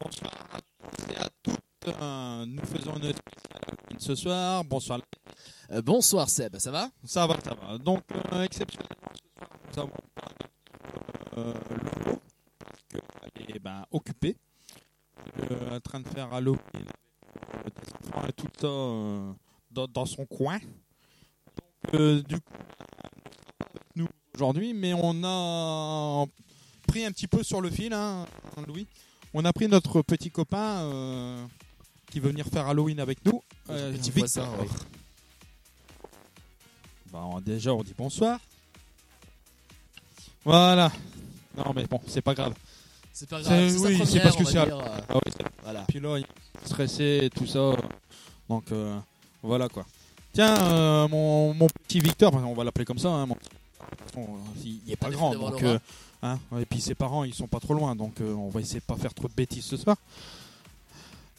Bonsoir à tous et à toutes. Nous faisons une spéciale ce soir. Bonsoir. Euh, bonsoir Seb, ça va? Ça va, ça va. Donc, euh, exceptionnellement, ce soir, nous avons pas euh, Lolo, parce qu'elle est ben, occupée, euh, en train de faire Halloween avec euh, des enfants et tout ça dans, dans son coin. Donc, du coup, avec nous aujourd'hui, mais on a pris un petit peu sur le fil, hein, Louis. On a pris notre petit copain euh, qui veut venir faire Halloween avec nous. euh, Petit Victor. Bah, on- déjà, on dit bonsoir. Voilà. Non, mais bon, c'est pas grave. C'est pas grave, c'est sa oui, c'est première, parce que on va c'est- dire, euh, Ah oui, c'est- Voilà. Puis là, il est stressé et tout ça. Donc, euh, voilà quoi. Tiens, euh, mon, mon petit Victor, on va l'appeler comme ça. Hein, mon euh, il est pas grand. d'avoir Donc, euh, hein, et puis ses parents, ils sont pas trop loin. Donc, euh, on va essayer de pas faire trop de bêtises ce soir.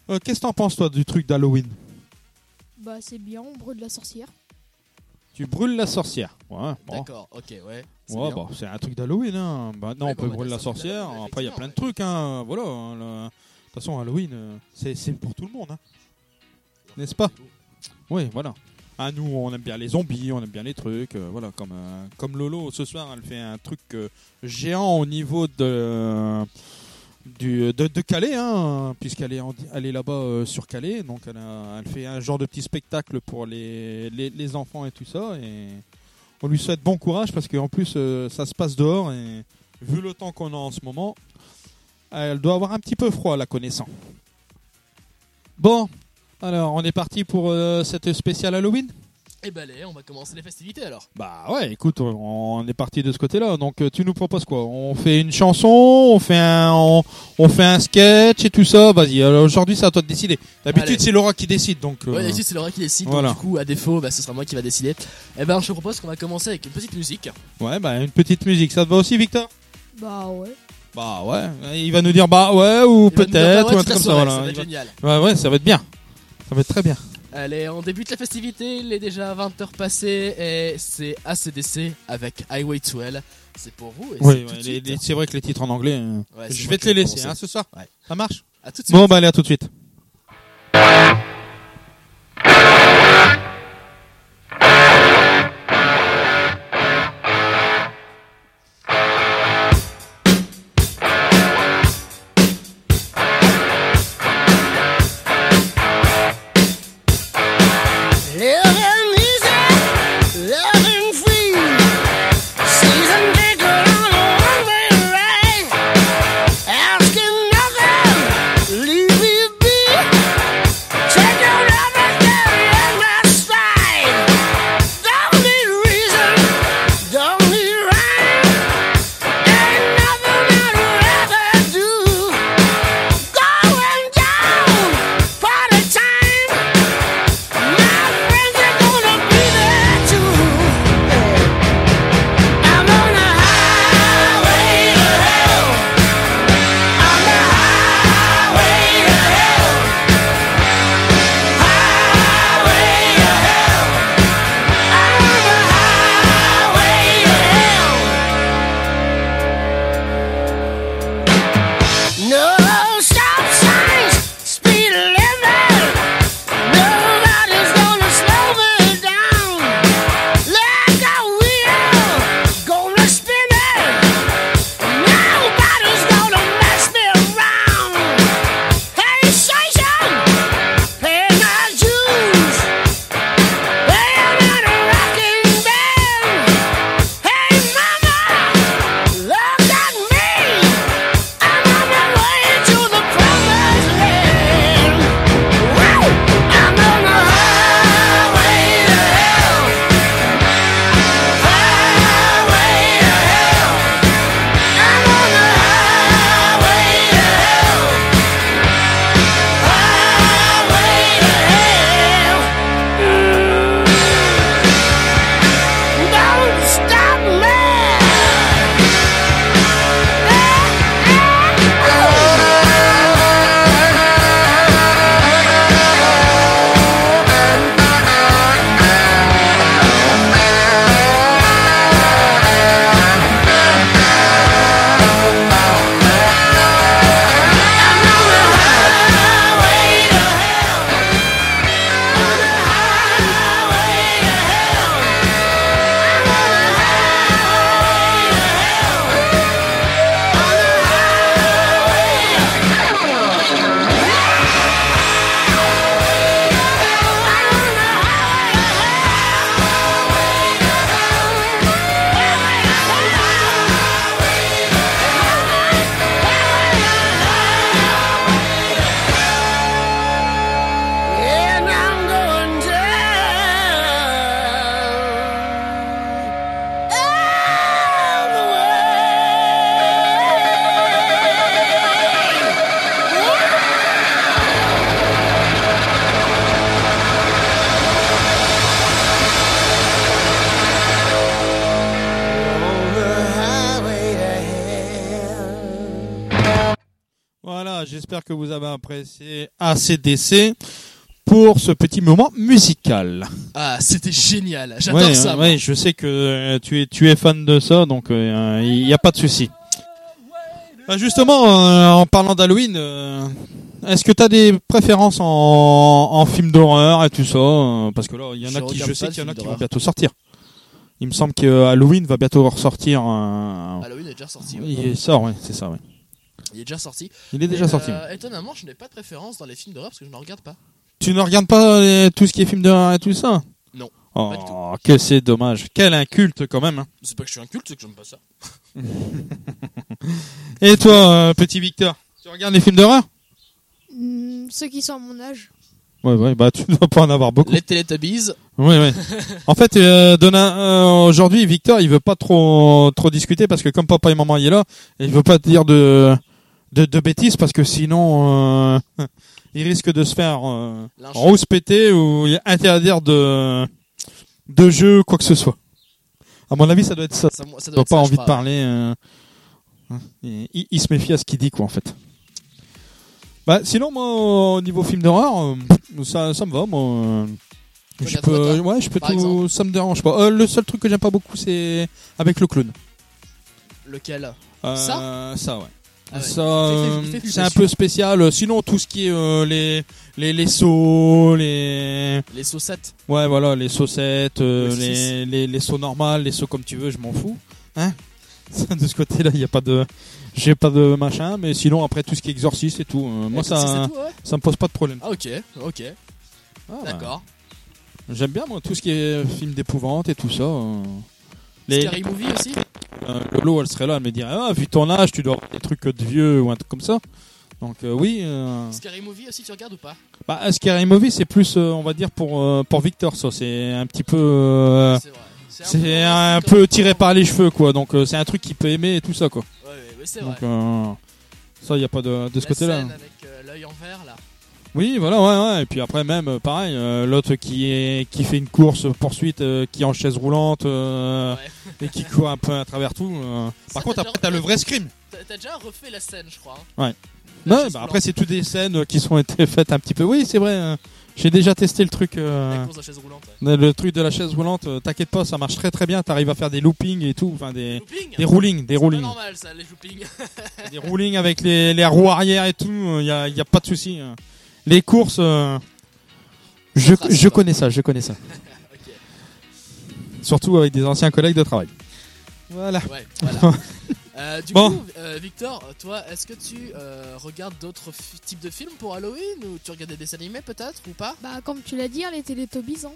Euh, Qu'est-ce que t'en penses, toi, du truc d'Halloween? Bah c'est bien, on brûle la sorcière. Tu brûles la sorcière. Ouais, bon. D'accord, ok, ouais. c'est Ouais, bien. bah, c'est un truc d'Halloween. Hein. Bah, non, Ouais, on bon, peut bah, brûler la sorcière. Après, il y a plein de trucs. Hein. Voilà. hein, le- De toute façon, Halloween, euh, c'est c'est pour tout le monde. Hein. N'est-ce pas? Oui, voilà. Ah, nous, on aime bien les zombies, on aime bien les trucs. euh, voilà, comme, euh, comme Lolo, ce soir, elle fait un truc euh, géant au niveau de, du, de, Calais, hein, puisqu'elle est, est là-bas sur Calais. Donc, elle, fait un genre de petit spectacle pour les, les, enfants et tout ça. Et on lui souhaite bon courage parce qu'en plus, ça se passe dehors. Et vu le temps qu'on a en ce moment, elle doit avoir un petit peu froid, la connaissant. Bon, alors, on est parti pour euh, cette spéciale Halloween? Et bah allez, on va commencer les festivités alors. Bah ouais, écoute, on- on est parti de ce côté-là. Donc, euh, tu nous proposes quoi? On fait une chanson, on fait un, on, on fait un sketch et tout ça? Vas-y. Alors aujourd'hui, c'est à toi de décider. D'habitude, Allez. c'est Laura qui décide. Donc, euh, Ouais, d'habitude c'est Laura qui décide, voilà. donc du coup, à défaut, bah, ce sera moi qui va décider. Et ben, je te propose qu'on va commencer avec une petite musique. ouais, bah une petite musique. Ça te va aussi, Victor? Bah ouais. Bah ouais. Il va nous dire bah ouais ou Il va nous dire, peut-être bah ouais, ou un toute truc comme ça. soirée, Voilà. Ça va Il être va- génial. Ouais, ouais, ça va être bien. Ça va être très bien. Allez, on débute la festivité, il est déjà 20h passées et c'est ACDC avec Highway to Hell. C'est pour vous et Oui, c'est ouais, vrai que les titres en anglais. euh, Ouais, je vais te les laisser hein, ce soir. Ouais. Ça marche À tout de suite. Bon, bah allez, à tout de suite. ACDC pour ce petit moment musical. Ah, c'était génial. J'adore Ouais, ça. euh, ouais, je sais que euh, tu es tu es fan de ça, donc il n'y a pas de souci. Euh, justement, euh, en parlant d'Halloween, euh, est-ce que tu as des préférences en, en film d'horreur et tout ça euh, Parce que là, il y en Je a qui, regarde je sais qu'il y en a qui vont bientôt sortir. Il me semble que Halloween va bientôt ressortir. Halloween est déjà sorti. ouais. Il sort, ouais, c'est ça, ouais. Il est déjà sorti. Il est déjà Et, sorti. euh, Étonnamment, je n'ai pas de préférence dans les films d'horreur parce que je n'en regarde pas. Tu ne regardes pas euh, tout ce qui est film d'horreur et tout ça? Non, Oh, pas du tout. que c'est dommage. Quel inculte quand même. hein. C'est pas que je suis un culte, c'est que j'aime pas ça. Et toi, euh, petit Victor Tu regardes les films d'horreur? Hmm, ceux qui sont à mon âge. Ouais, ouais, bah tu dois pas en avoir beaucoup. Les Teletubbies, Ouais, ouais. en fait, euh, euh, aujourd'hui, Victor, il veut pas trop trop discuter parce que comme papa et maman il est là, il veut pas dire de de, de bêtises parce que sinon, euh, il risque de se faire euh, péter ou interdire de de jeu quoi que ce soit. À mon avis, ça doit être ça. ça, ça Il doit être pas ça, envie de parler. euh, hein, il, il se méfie à ce qu'il dit, quoi, en fait. Bah, sinon, moi, au niveau film d'horreur, euh, ça, ça me va, moi. Je peux, ouais, je peux tout, exemple ça me dérange pas. Euh, le seul truc que j'aime pas beaucoup, c'est avec le clown. Lequel? Euh, Ça? Ça, ouais. Ah ouais. Ça, fait- euh, c'est un peu spécial. Sinon, tout ce qui est euh, les, les, les sauts, les, Les saucettes. Ouais, voilà, les saucettes, euh, Le les, les, les sauts normales, les sauts comme tu veux, je m'en fous. Hein De ce côté-là, il n'y a pas de, j'ai pas de machin, mais sinon après tout ce qui est exorciste et tout, euh, moi ça, ça, c'est tout, ouais. ça me pose pas de problème. Ah, ok, ok. Ah, bah, D'accord. J'aime bien moi tout ce qui est film d'épouvante et tout ça. Euh. Les, Scary Movie aussi euh, Lolo, elle serait là, elle me dirait ah vu ton âge, tu dois avoir des trucs de vieux ou un truc comme ça. Donc euh, oui, euh, Scary Movie aussi, tu regardes ou pas bah Scary Movie c'est plus, euh, on va dire pour euh, pour Victor, ça c'est un petit peu. euh, C'est un peu tiré par les cheveux, quoi. Donc euh, c'est un truc qu'il peut aimer et tout ça, quoi. Ouais, ouais, ouais, c'est vrai. Donc euh, ça, il y a pas de, de ce côté-là. avec euh, l'œil en vert là. Oui, voilà, ouais, ouais. Et puis après même, euh, pareil, euh, l'autre qui est qui fait une course poursuite, euh, qui est en chaise roulante euh, Ouais. et qui court un peu à travers tout. Ça, Par contre, après, t'as le vrai scream. T'as déjà refait la scène, je crois. hein. Ouais. La chaise bah, après, c'est toutes des scènes qui sont été faites un petit peu. Oui, c'est vrai. euh, J'ai déjà testé le truc. euh, La course de chaise roulante. ouais. le truc de la chaise roulante. T'inquiète pas, ça marche très très bien. T'arrives à faire des loopings et tout, enfin des Looping des roulings, des roulings. normal ça, les loopings. des roulings avec les, les roues arrière et tout, il y a, y a pas de souci. Les courses, euh, je, je connais ça, je connais ça. Surtout avec des anciens collègues de travail. Voilà. Ouais, voilà. Euh, du Bon. coup, euh, Victor, toi, est-ce que tu euh, regardes d'autres fi- types de films pour Halloween ou tu regardes des dessins animés peut-être ou pas? Bah, comme tu l'as dit, hein, les Teletubbies, hein.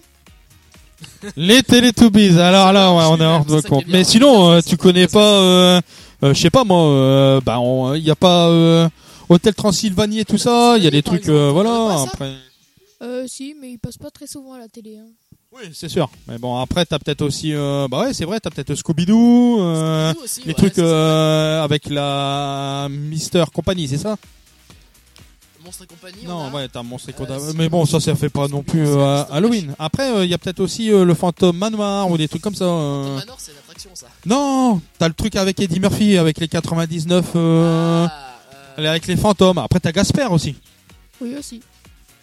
Les Teletubbies, alors là, ouais, on est hors C'est de ça qui est compte. bien, Mais sinon, euh, tu connais pas, euh, euh, je sais pas moi, euh, bah, il y a pas euh, Hôtel Transylvanie et tout ça, il y a des trucs, euh, voilà. Après, Euh, si, mais ils passent pas très souvent à la télé. Hein. oui, c'est sûr. Mais bon, après, t'as peut-être aussi, euh, bah ouais, c'est vrai, t'as peut-être Scooby-Doo. euh, aussi, Les ouais, trucs euh, avec la Mister Company, c'est ça Monstres et compagnie. on Non, ouais, t'as Monstre et si, Mais bon, ça, ça fait pas non plus. Halloween. Après, il y a peut-être aussi le fantôme manoir ou des trucs comme ça. Manor, c'est une attraction ça. Non, t'as le truc avec Eddie Murphy, avec les 99, euh, Ah, euh, avec les fantômes. Après, t'as Gasper aussi. Oui, aussi.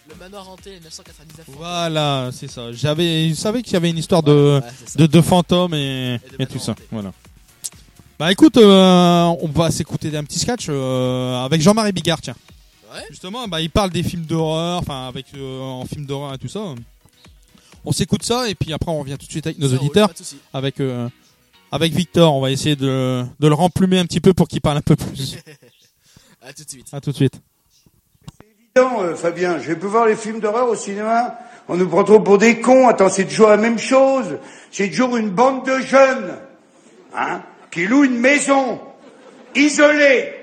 le manoir hanté 1999. Voilà, c'est ça. J'avais, je savais qu'il y avait une histoire de, Ouais, de, de fantômes et, Et de et manoir tout ça. hanté. Voilà. Bah écoute, euh, on va s'écouter un petit sketch euh, avec Jean-Marie Bigard, tiens. Ouais. Justement, bah, il parle des films d'horreur, enfin avec euh, en film d'horreur et tout ça. On s'écoute ça et puis après on revient tout de suite avec nos Ça auditeurs, avec euh, avec Victor. On va essayer de, de le remplumer un petit peu pour qu'il parle un peu plus. À tout de suite. à tout de suite. évident, euh, Fabien. Je vais plus voir les films d'horreur au cinéma. On nous prend trop pour des cons. Attends, c'est toujours la même chose. C'est toujours une bande de jeunes, hein, qui louent une maison, isolée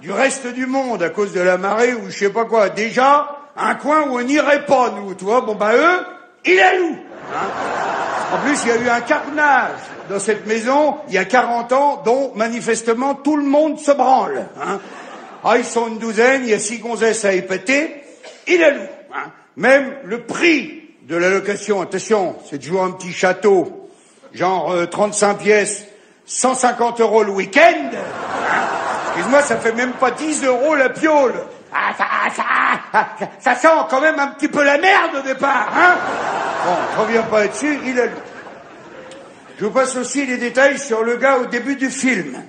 du reste du monde à cause de la marée ou je sais pas quoi. Déjà, un coin où on n'irait pas, nous, tu vois. Bon, bah, eux, ils la louent. hein. En plus, il y a eu un carnage dans cette maison il y a 40 ans, dont manifestement tout le monde se branle. Hein. Ah, ils sont une douzaine, il y a six gonzesses à épater, il la loue. Hein. Même le prix de la location, attention, c'est toujours un petit château, genre euh, 35 pièces, 150 euros le week-end. hein. Excuse-moi, ça fait même pas 10 euros la piole. Ah, ça, ça, ah, ça, ça sent quand même un petit peu la merde au départ, hein Bon, je reviens pas là-dessus, il a lu. Je vous passe aussi les détails sur le gars au début du film,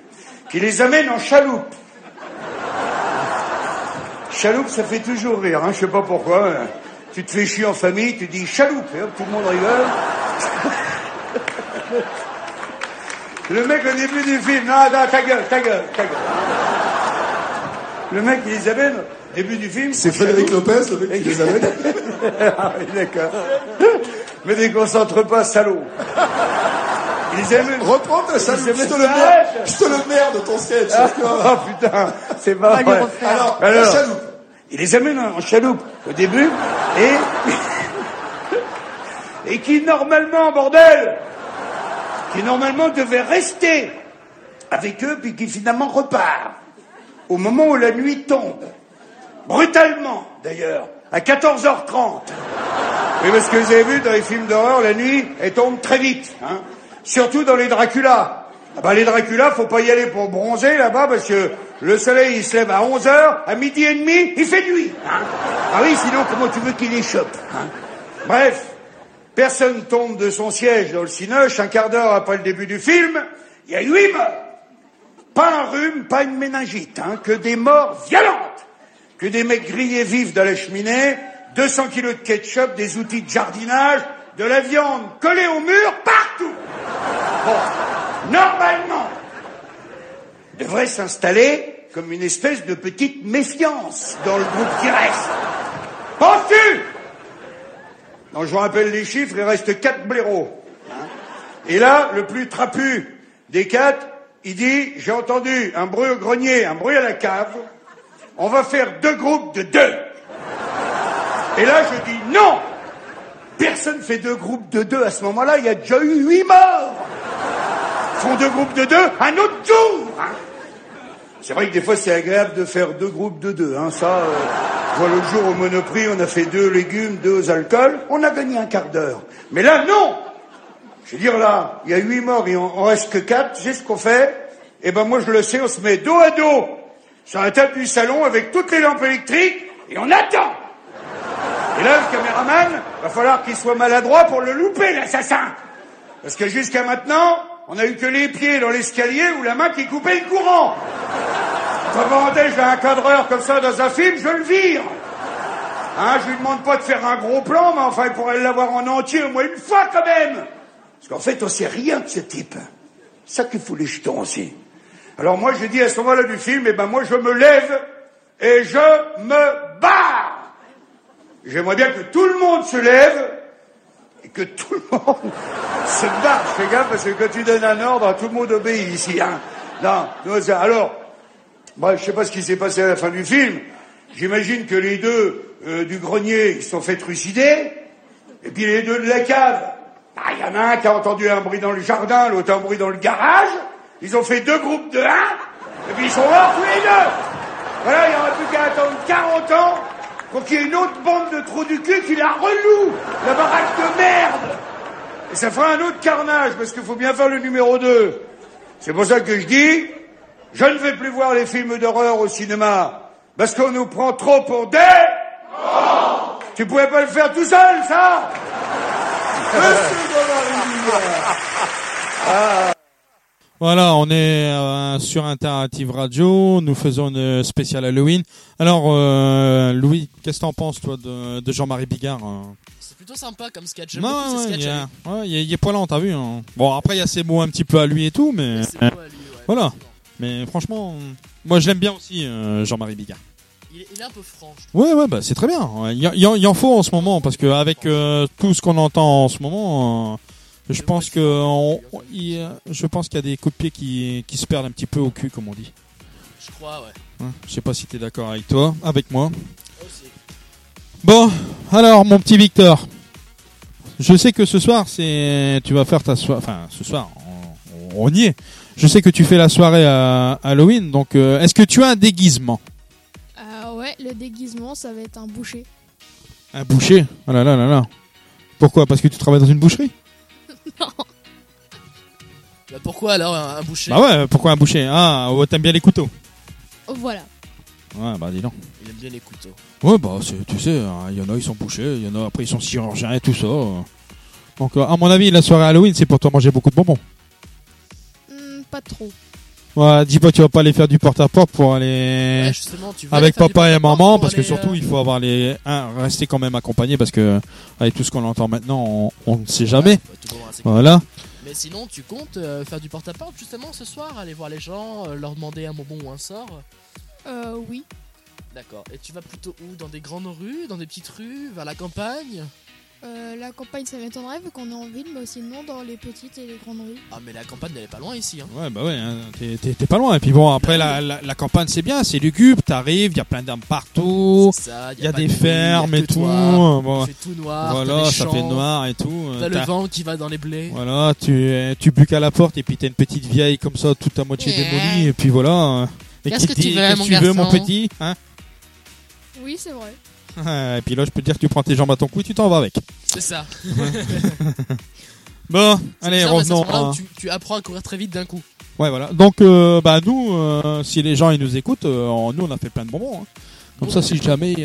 qui les amène en chaloupe. Chaloupe, ça fait toujours rire, hein, je sais pas pourquoi. Tu te fais chier en famille, tu dis chaloupe, et hop, tout le monde rigole. Le mec au début du film, non, non, ta gueule, ta gueule, ta gueule. Le mec, il les amène, au début du film. C'est Frédéric. Lopez, le mec qui les amène. ah oui, d'accord. Me déconcentre pas, salaud. Ils aiment. Reprends ta salle, je te le ça. merde, je te le merde ton sketch. Oh putain, c'est pas vrai. Alors, Alors. la chaloupe. Il les amène en chaloupe au début et. et qui normalement, bordel, qui normalement devait rester avec eux puis qui finalement repart au moment où la nuit tombe. Brutalement, d'ailleurs, à 14h30. Oui, parce que vous avez vu dans les films d'horreur, la nuit, elle tombe très vite. Hein. Surtout dans les Dracula. Ah bah, les Dracula, faut pas y aller pour bronzer là-bas parce que le soleil il se lève à 11h, à midi et demi, il fait nuit. Hein. Ah oui, sinon comment tu veux qu'il les hein. Bref, personne tombe de son siège dans le cinoche. Un quart d'heure après le début du film, il y a huit morts. Pas un rhume, pas une méningite, hein, que des morts violentes, que des mecs grillés vifs dans la cheminée, 200 kilos de ketchup, des outils de jardinage, de la viande collée au mur, partout. Bon, normalement, devrait s'installer comme une espèce de petite méfiance dans le groupe qui reste. Penses-tu? Non, je vous rappelle les chiffres, il reste quatre blaireaux. hein? Et là, le plus trapu des quatre, il dit, j'ai entendu un bruit au grenier, un bruit à la cave, on va faire deux groupes de deux. Et là, je dis non Personne fait deux groupes de deux à ce moment-là, il y a déjà eu huit morts font deux groupes de deux un autre jour hein. C'est vrai que des fois c'est agréable de faire deux groupes de deux, hein. ça, euh, vois l'autre jour au Monoprix, on a fait deux légumes, deux alcools, on a gagné un quart d'heure. Mais là, non Je veux dire là, il y a huit morts, et on, on reste que quatre, tu sais ce qu'on fait Eh ben moi je le sais, on se met dos à dos sur la table du salon avec toutes les lampes électriques, et on attend et là, le caméraman, va falloir qu'il soit maladroit pour le louper, l'assassin. Parce que jusqu'à maintenant, on a eu que les pieds dans l'escalier ou la main qui coupait le courant. Parenthèses, j'ai un cadreur comme ça dans un film, je le vire. Hein, je lui demande pas de faire un gros plan, mais enfin, il pourrait l'avoir en entier au moins une fois quand même. Parce qu'en fait, on sait rien de ce type. Ça qu'il faut les jetons aussi. Alors moi, je dis à ce moment-là du film, eh ben moi, je me lève et je me barre. J'aimerais bien que tout le monde se lève et que tout le monde se barre. Fais gaffe parce que quand tu donnes un ordre, tout le monde obéit ici. Hein. Non, alors, moi, je sais pas ce qui s'est passé à la fin du film. J'imagine que les deux euh, du grenier, ils sont fait trucider. Et puis les deux de la cave, bah, il y en a un qui a entendu un bruit dans le jardin, l'autre un bruit dans le garage. Ils ont fait deux groupes de un, et puis ils sont morts tous les deux. Voilà, il n'y aura plus qu'à attendre 40 ans pour qu'il y ait une autre bande de trous du cul qui la reloue, la baraque de merde. Et ça fera un autre carnage, parce qu'il faut bien faire le numéro 2. C'est pour ça que je dis, je ne vais plus voir les films d'horreur au cinéma, parce qu'on nous prend trop pour des... Tu pouvais pas le faire tout seul, ça? Voilà, on est euh, sur Interactive Radio, nous faisons une spéciale Halloween. Alors, euh, Louis, qu'est-ce que t'en penses, toi, de, de Jean-Marie Bigard euh C'est plutôt sympa comme sketch. J'aime Non, beaucoup ces ouais, sketchs. il, hein. est, ouais, il est- il est poilant, t'as vu hein. Bon, après, il y a ses mots un petit peu à lui et tout, mais... Mais à lui, ouais, Voilà. Mais franchement, moi, je l'aime bien aussi, euh, Jean-Marie Bigard. Il est, il est un peu franc. Ouais, ouais, bah c'est très bien. Il y, en- il y en faut en ce moment, parce que avec euh, tout ce qu'on entend en ce moment... euh, je pense que on- il- euh, je pense qu'il y a des coups de pied qui, qui se perdent un petit peu au cul, comme on dit. Je crois, ouais. Hein, je sais pas si t'es d'accord avec toi, avec moi. Aussi. Bon, alors mon petit Victor, je sais que ce soir c'est, tu vas faire ta soirée, enfin ce soir, on, on y est. Je sais que tu fais la soirée à Halloween, donc euh, est-ce que tu as un déguisement, Ah ouais, le déguisement, ça va être un boucher. un boucher? Oh là là là là. Pourquoi? Parce que tu travailles dans une boucherie? Bah, pourquoi alors un, un boucher? Bah ouais, pourquoi un boucher? Ah, ouais, t'aimes bien les couteaux. Voilà. Ouais, bah dis donc. Il aime bien les couteaux. Ouais, bah c'est- tu sais, hein, il y en a ils sont bouchés, il y en a après ils sont chirurgiens et tout ça. Donc euh, à mon avis, la soirée Halloween, c'est pour toi manger beaucoup de bonbons. Hmm, pas trop. Ouais, dis pas tu vas pas aller faire du porte-à-porte pour aller Ouais, justement, tu veux avec aller papa et maman parce que surtout euh, il faut avoir les un, rester quand même accompagné parce que avec tout ce qu'on entend maintenant, on, on ne sait jamais. ouais. Voilà. Mais sinon, tu comptes euh, faire du porte-à-porte justement ce soir Aller voir les gens, euh, leur demander un bonbon ou un sort? Euh, oui. D'accord. Et tu vas plutôt où? Dans des grandes rues? Dans des petites rues? Vers la campagne? Euh, la campagne, ça m'étonnerait vu qu'on est en ville, mais sinon dans les petites et les grandes rues. Ah, mais la campagne, elle est pas loin ici. Hein. Ouais, bah ouais, hein, t'es- pas loin. Et puis bon, après la, la, la campagne c'est bien, c'est lugubre, t'arrives, il y a plein d'arbres partout, C'est ça, il y a des de y a fermes et tout. toi. bon, Il fait tout noir. voilà, t'as les ça fait noir et tout. euh, T'as le vent qui va dans les blés. Voilà, tu, tu buques à la porte et puis t'as une petite vieille comme ça, toute à moitié démolie, et puis voilà. Et Qu'est-ce que tu veux, mon que tu veux, mon garçon petit hein? Oui, c'est vrai. Et puis là, je peux te dire que tu prends tes jambes à ton cou et tu t'en vas avec. C'est ça. Bon, allez, bizarre, revenons. à- Tu, tu apprends à courir très vite d'un coup. Ouais, voilà. Donc, euh, bah nous, euh, si les gens ils nous écoutent, euh, nous on a fait plein de bonbons. hein. Comme Bon, ça, si jamais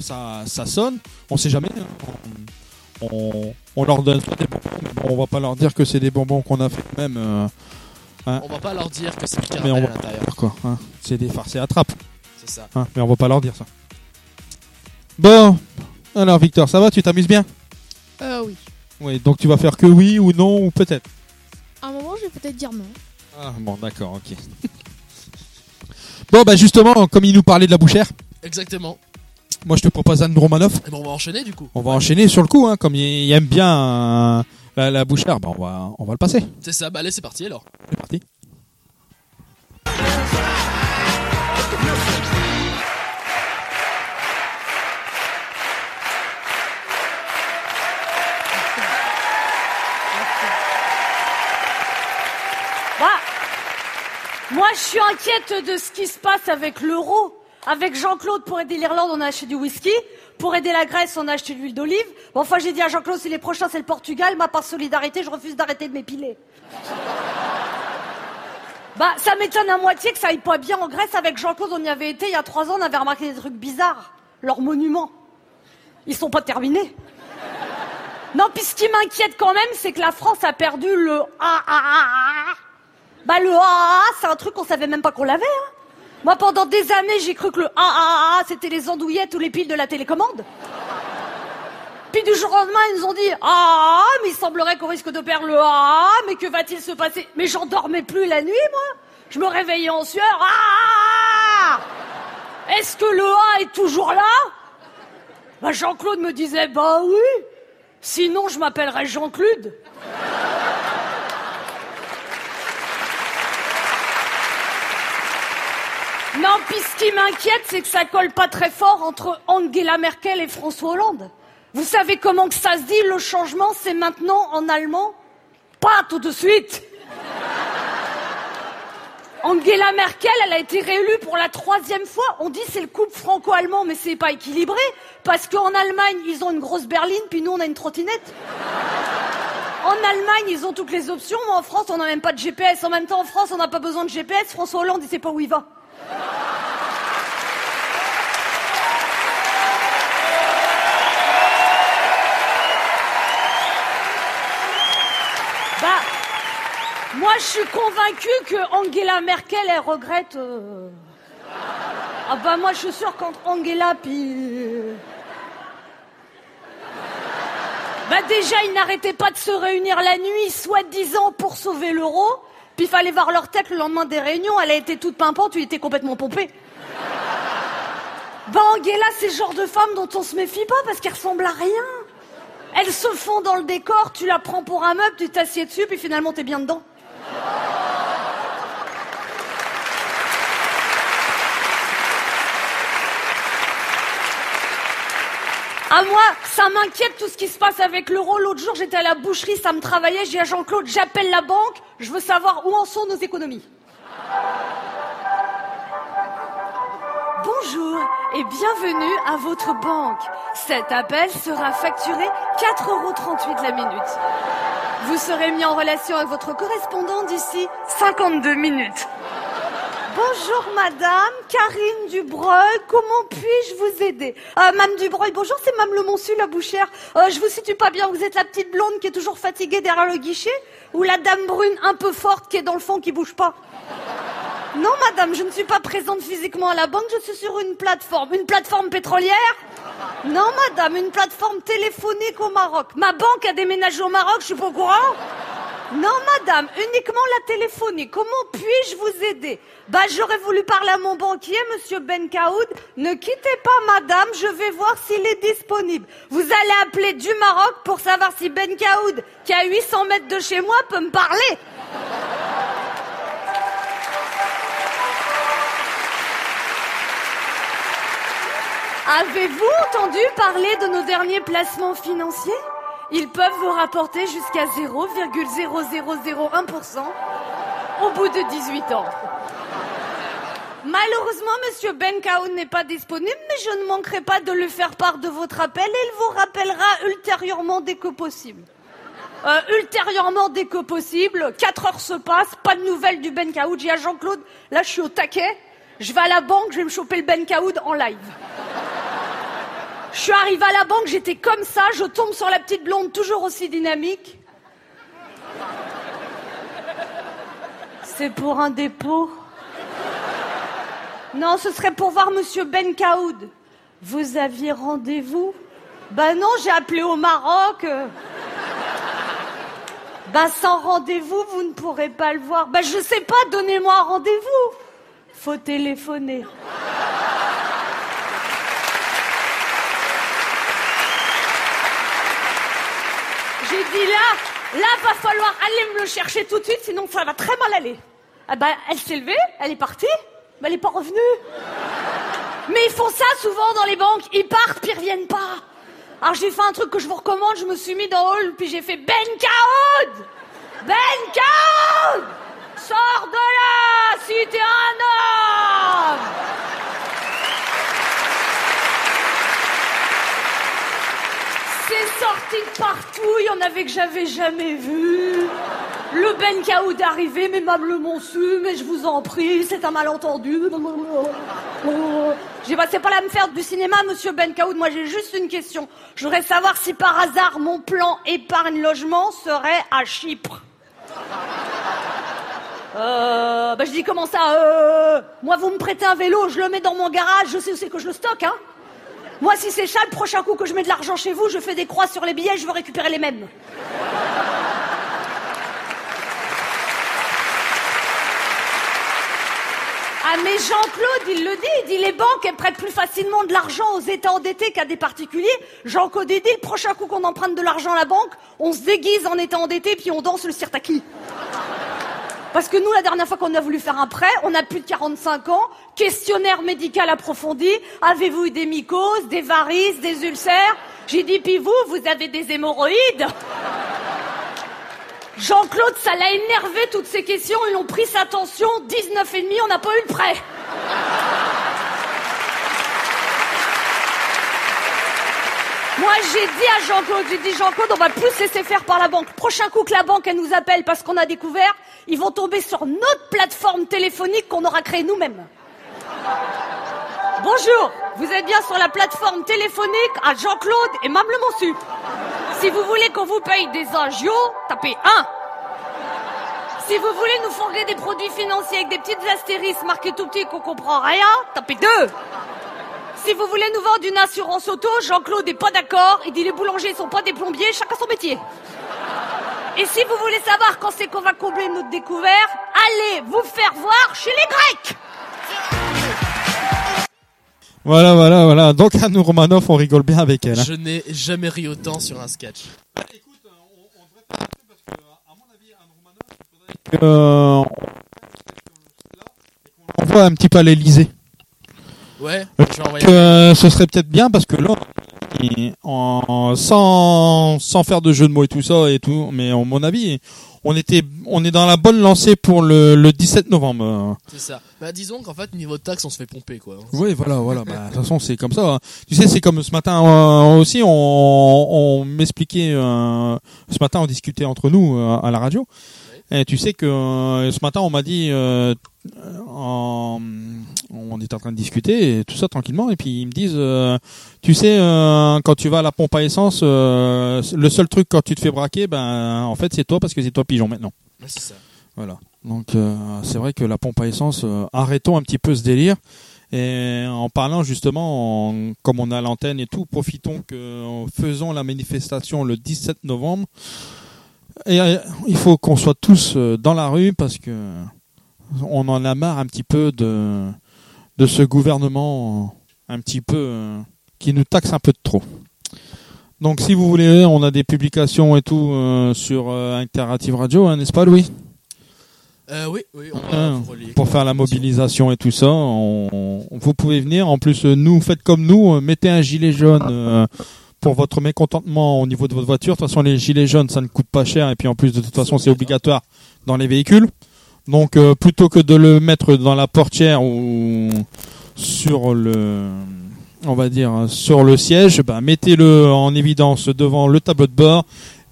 ça, ça sonne, on sait jamais. hein. On, on leur donne soit des bonbons, mais bon, on va pas leur dire que c'est des bonbons qu'on a fait même. euh, On va pas leur dire que c'est du mais on caramel va à l'intérieur. quoi. hein. C'est des farces et attrapes. C'est ça. hein. Mais on va pas leur dire ça. Bon, alors Victor, ça va? Tu t'amuses bien? Euh, oui. Oui. Donc tu vas faire que oui ou non ou peut-être? À un moment, je vais peut-être dire non. Ah bon, d'accord, ok. bon, bah justement, comme il nous parlait de la bouchère, Exactement. moi je te propose Anne Romanoff. Et bon, on va enchaîner du coup. On va enchaîner sur le coup, hein, comme il, il aime bien euh, la, la bouchère, bah on va, on va le passer. C'est ça. Bah allez, c'est parti alors. C'est parti. Moi, je suis inquiète de ce qui se passe avec l'euro. Avec Jean-Claude, pour aider l'Irlande, on a acheté du whisky. Pour aider la Grèce, on a acheté de l'huile d'olive. Bon, enfin, j'ai dit à Jean-Claude, si les prochains, c'est le Portugal, ma par solidarité, je refuse d'arrêter de m'épiler. bah, ça m'étonne à moitié que ça aille pas bien en Grèce. Avec Jean-Claude, on y avait été il y a trois ans, on avait remarqué des trucs bizarres. Leurs monuments. Ils sont pas terminés. Non, puis ce qui m'inquiète quand même, c'est que la France a perdu le AAA. Bah le AAA, c'est un truc qu'on savait même pas qu'on l'avait. Hein. Moi, pendant des années, j'ai cru que le AAA, c'était les andouillettes ou les piles de la télécommande. Puis du jour au lendemain, ils nous ont dit Ah, mais il semblerait qu'on risque de perdre le AAA, mais que va-t-il se passer? Mais j'en dormais plus la nuit, moi. Je me réveillais en sueur. Ah Est-ce que le A est toujours là? Bah Jean-Claude me disait Bah oui. Sinon, je m'appellerais Jean-Claude. Non, puis ce qui m'inquiète, c'est que ça colle pas très fort entre Angela Merkel et François Hollande. Vous savez comment que ça se dit, le changement, c'est maintenant en allemand? Pas tout de suite Angela Merkel, elle a été réélue pour la troisième fois. On dit c'est le couple franco-allemand, mais c'est pas équilibré. Parce qu'en Allemagne, ils ont une grosse berline, puis nous, on a une trottinette. En Allemagne, ils ont toutes les options. En France, on n'a même pas de GPS. En même temps, en France, on n'a pas besoin de GPS. François Hollande, il sait pas où il va. Bah, moi, je suis convaincue que Angela Merkel, elle regrette. euh, Ah bah moi, je suis sûre qu'entre Angela puis. Bah déjà, ils n'arrêtaient pas de se réunir la nuit, soi-disant pour sauver l'euro. Puis il fallait voir leur tête le lendemain des réunions. Elle a été toute pimpante, tu étais complètement pompée. Bah Angela, c'est le genre de femme dont on se méfie pas parce qu'elle ressemble à rien. Elle se fond dans le décor, tu la prends pour un meuble, tu t'assieds dessus, puis finalement t'es bien dedans. À moi, ça m'inquiète tout ce qui se passe avec l'euro. L'autre jour, j'étais à la boucherie, ça me travaillait. J'ai dit à Jean-Claude, j'appelle la banque, je veux savoir où en sont nos économies. Bonjour et bienvenue à votre banque. Cet appel sera facturé 4,38€ la minute. Vous serez mis en relation avec votre correspondant d'ici 52 minutes. Bonjour madame, Karine Dubreuil, comment puis-je vous aider? Euh, Mme Dubreuil, bonjour, c'est Mme Le Monsu, la bouchère. Euh, je vous situe pas bien, vous êtes la petite blonde qui est toujours fatiguée derrière le guichet? Ou la dame brune un peu forte qui est dans le fond qui bouge pas? Non madame, je ne suis pas présente physiquement à la banque, je suis sur une plateforme. Une plateforme pétrolière? Non madame, une plateforme téléphonique au Maroc. Ma banque a déménagé au Maroc, je suis pas au courant? Non, madame, uniquement la téléphonie. Comment puis-je vous aider? Bah, j'aurais voulu parler à mon banquier, monsieur Ben Kaoud. Ne quittez pas, madame, je vais voir s'il est disponible. Vous allez appeler du Maroc pour savoir si Ben Kaoud, qui est à 800 mètres de chez moi, peut me parler. Avez-vous entendu parler de nos derniers placements financiers? Ils peuvent vous rapporter jusqu'à 0,0001% au bout de 18 ans. Malheureusement, Monsieur Ben Kaoun n'est pas disponible, mais je ne manquerai pas de lui faire part de votre appel et il vous rappellera ultérieurement dès que possible. Euh, ultérieurement, dès que possible, 4 heures se passent, pas de nouvelles du Ben Kaoud. J'ai à Jean-Claude, là je suis au taquet, je vais à la banque, je vais me choper le Ben Kaoud en live. Je suis arrivée à la banque, j'étais comme ça, je tombe sur la petite blonde toujours aussi dynamique. C'est pour un dépôt. Non, ce serait pour voir Monsieur Ben Kaoud. Vous aviez rendez-vous? Ben non, j'ai appelé au Maroc. Ben sans rendez-vous, vous ne pourrez pas le voir. Ben je sais pas, donnez-moi un rendez-vous. Faut téléphoner. J'ai dit là, là va falloir aller me le chercher tout de suite, sinon ça va très mal aller. Ah ben, elle s'est levée, elle est partie, mais elle n'est pas revenue. Mais ils font ça souvent dans les banques, ils partent puis ils reviennent pas. Alors j'ai fait un truc que je vous recommande, je me suis mis dans hall puis j'ai fait Ben Kaoud Ben Kaoud Sors de là si t'es un homme C'est sorti de partout, il y en avait que j'avais jamais vu. Le Ben Kaoud est arrivé, mais Mme Le Monsu, mais je vous en prie, c'est un malentendu. J'ai passé pas à me faire du cinéma, monsieur Ben Kaoud. Moi, j'ai juste une question. Je voudrais savoir si par hasard mon plan épargne-logement serait à Chypre. Euh, bah je dis comment ça euh, Moi, vous me prêtez un vélo, je le mets dans mon garage, je sais où c'est que je le stocke, hein Moi, si c'est ça, le prochain coup que je mets de l'argent chez vous, je fais des croix sur les billets, je veux récupérer les mêmes. Ah mais Jean-Claude, il le dit, il dit les banques, elles prêtent plus facilement de l'argent aux États endettés qu'à des particuliers. Jean-Claude, dit, prochain coup qu'on emprunte de l'argent à la banque, on se déguise en État endetté puis on danse le sirtaki. Parce que nous, la dernière fois qu'on a voulu faire un prêt, on a plus de 45 ans, questionnaire médical approfondi, avez-vous eu des mycoses, des varices, des ulcères? J'ai dit, puis vous, vous avez des hémorroïdes? Jean-Claude, ça l'a énervé toutes ces questions, ils ont pris sa tension, 19 et demi, on n'a pas eu le prêt. Moi, j'ai dit à Jean-Claude, j'ai dit Jean-Claude, on va plus se laisser faire par la banque. Prochain coup que la banque, elle nous appelle parce qu'on a découvert, ils vont tomber sur notre plateforme téléphonique qu'on aura créée nous-mêmes. Bonjour, vous êtes bien sur la plateforme téléphonique à Jean-Claude et Mme. Si vous voulez qu'on vous paye des agios, tapez 1. Si vous voulez nous fourguer des produits financiers avec des petites astérisques marquées tout petit qu'on comprend rien, tapez 2. Si vous voulez nous vendre une assurance auto, Jean-Claude n'est pas d'accord. Il dit les boulangers sont pas des plombiers, chacun son métier. Et si vous voulez savoir quand c'est qu'on va combler notre découvert, allez vous faire voir chez les Grecs. Voilà, voilà, voilà. Donc, Anne Romanoff, on rigole bien avec elle. hein. Je n'ai jamais ri autant sur un sketch. Euh, on voit un petit peu à l'Elysée. Ouais, Euh, je vais envoyer. Que ce serait peut-être bien parce que là, il- en, sans, sans faire de jeu de mots et tout ça et tout, mais à mon avis, on était, on est dans la bonne lancée pour le, le 17 novembre. C'est ça. Bah disons qu'en fait, niveau de taxe, on se fait pomper quoi. Oui, voilà, voilà. Bah, de toute façon, c'est comme ça. hein. Tu sais, c'est comme ce matin euh, aussi, on, on m'expliquait. euh, ce matin, on discutait entre nous euh, à la radio. Et tu sais que euh, ce matin, on m'a dit, euh, en- on était en train de discuter et tout ça tranquillement. Et puis ils me disent euh, tu sais euh, quand tu vas à la pompe à essence euh, le seul truc quand tu te fais braquer ben en fait c'est toi parce que c'est toi pigeon maintenant. Ouais, c'est ça. voilà. Donc euh, c'est vrai que la pompe à essence euh, arrêtons un petit peu ce délire. Et en parlant justement en- comme on a l'antenne et tout profitons que en faisant la manifestation le 17 novembre. Et euh, il faut qu'on soit tous euh, dans la rue parce que on en a marre un petit peu de de ce gouvernement un petit peu euh, qui nous taxe un peu de trop. Donc si vous voulez, on a des publications et tout euh, sur euh, Interactive Radio, hein, n'est-ce pas Louis? Euh, oui, oui, on relayer Pour faire la mobilisation et tout ça, on- on- vous pouvez venir. En plus, nous, faites comme nous, mettez un gilet jaune pour votre mécontentement au niveau de votre voiture. De toute façon, les gilets jaunes, ça ne coûte pas cher et puis en plus, de toute façon, c'est obligatoire dans les véhicules. Donc, euh, plutôt que de le mettre dans la portière ou sur le, on va dire, sur le siège, bah, mettez-le en évidence devant le tableau de bord.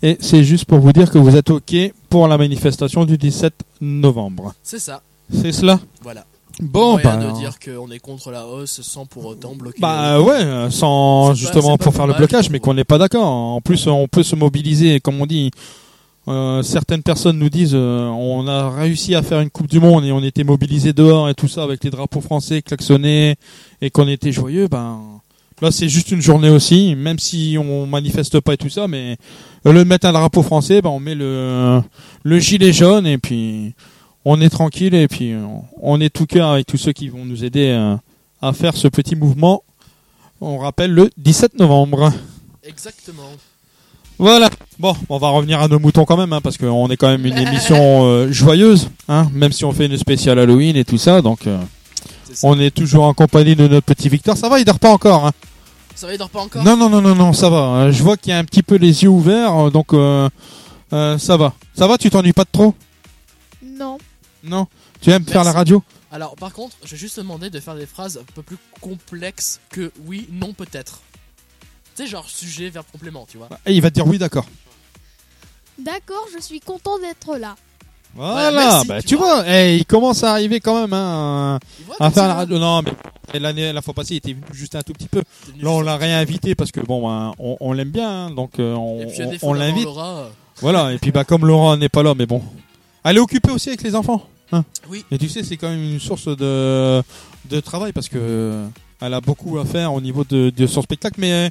Et c'est juste pour vous dire que vous êtes OK pour la manifestation du 17 novembre. C'est ça, C'est cela voilà. Bon, bah, de dire qu'on est contre la hausse sans pour autant bloquer. bah ouais, sans justement pas pour faire le blocage, mais qu'on n'est pas d'accord. En plus, on peut se mobiliser, comme on dit. Euh, certaines personnes nous disent, euh, on a réussi à faire une Coupe du Monde et on était mobilisés dehors et tout ça avec les drapeaux français klaxonnés et qu'on était joyeux. Ben là, c'est juste une journée aussi, même si on manifeste pas et tout ça, mais lieu de mettre un drapeau français, ben on met le le gilet jaune et puis on est tranquille et puis on- est tout cœur avec tous ceux qui vont nous aider euh, à faire ce petit mouvement. On rappelle le 17 novembre. Exactement. Voilà. Bon, on va revenir à nos moutons quand même, hein, parce qu'on est quand même une émission euh, joyeuse, hein, même si on fait une spéciale Halloween et tout ça. Donc, euh, on est toujours en compagnie de notre petit Victor. Ça va, il dort pas encore. Hein? Ça va, il dort pas encore? Non, non, non, non, non, ça va. hein. Je vois qu'il y a un petit peu les yeux ouverts, euh, donc euh, euh, ça va. Ça va, tu t'ennuies pas de trop? Non. Non? Tu aimes faire la radio? Alors, par contre, je vais juste te demander de faire des phrases un peu plus complexes que oui, non, peut-être. Tu sais, genre sujet, verbe, complément, tu vois. Et il va te dire oui, d'accord. D'accord, je suis content d'être là. Voilà, merci, bah, tu tu vois, eh, il commence à arriver quand même hein, à faire la vois, radio. Non, mais et l'année, la fois passée, il était juste un tout petit peu. t'es venu Là, on l'a réinvité parce que bon, ben, on, on l'aime bien, hein, donc euh, on, Et puis, à on- défaut on d'avoir l'invite. Laura, euh, Voilà, et puis bah comme Laurent n'est pas là, mais bon, elle est occupée aussi avec les enfants. Hein. Oui. Et tu sais, c'est quand même une source de de travail parce que euh, elle a beaucoup à faire au niveau de, de son spectacle, mais euh,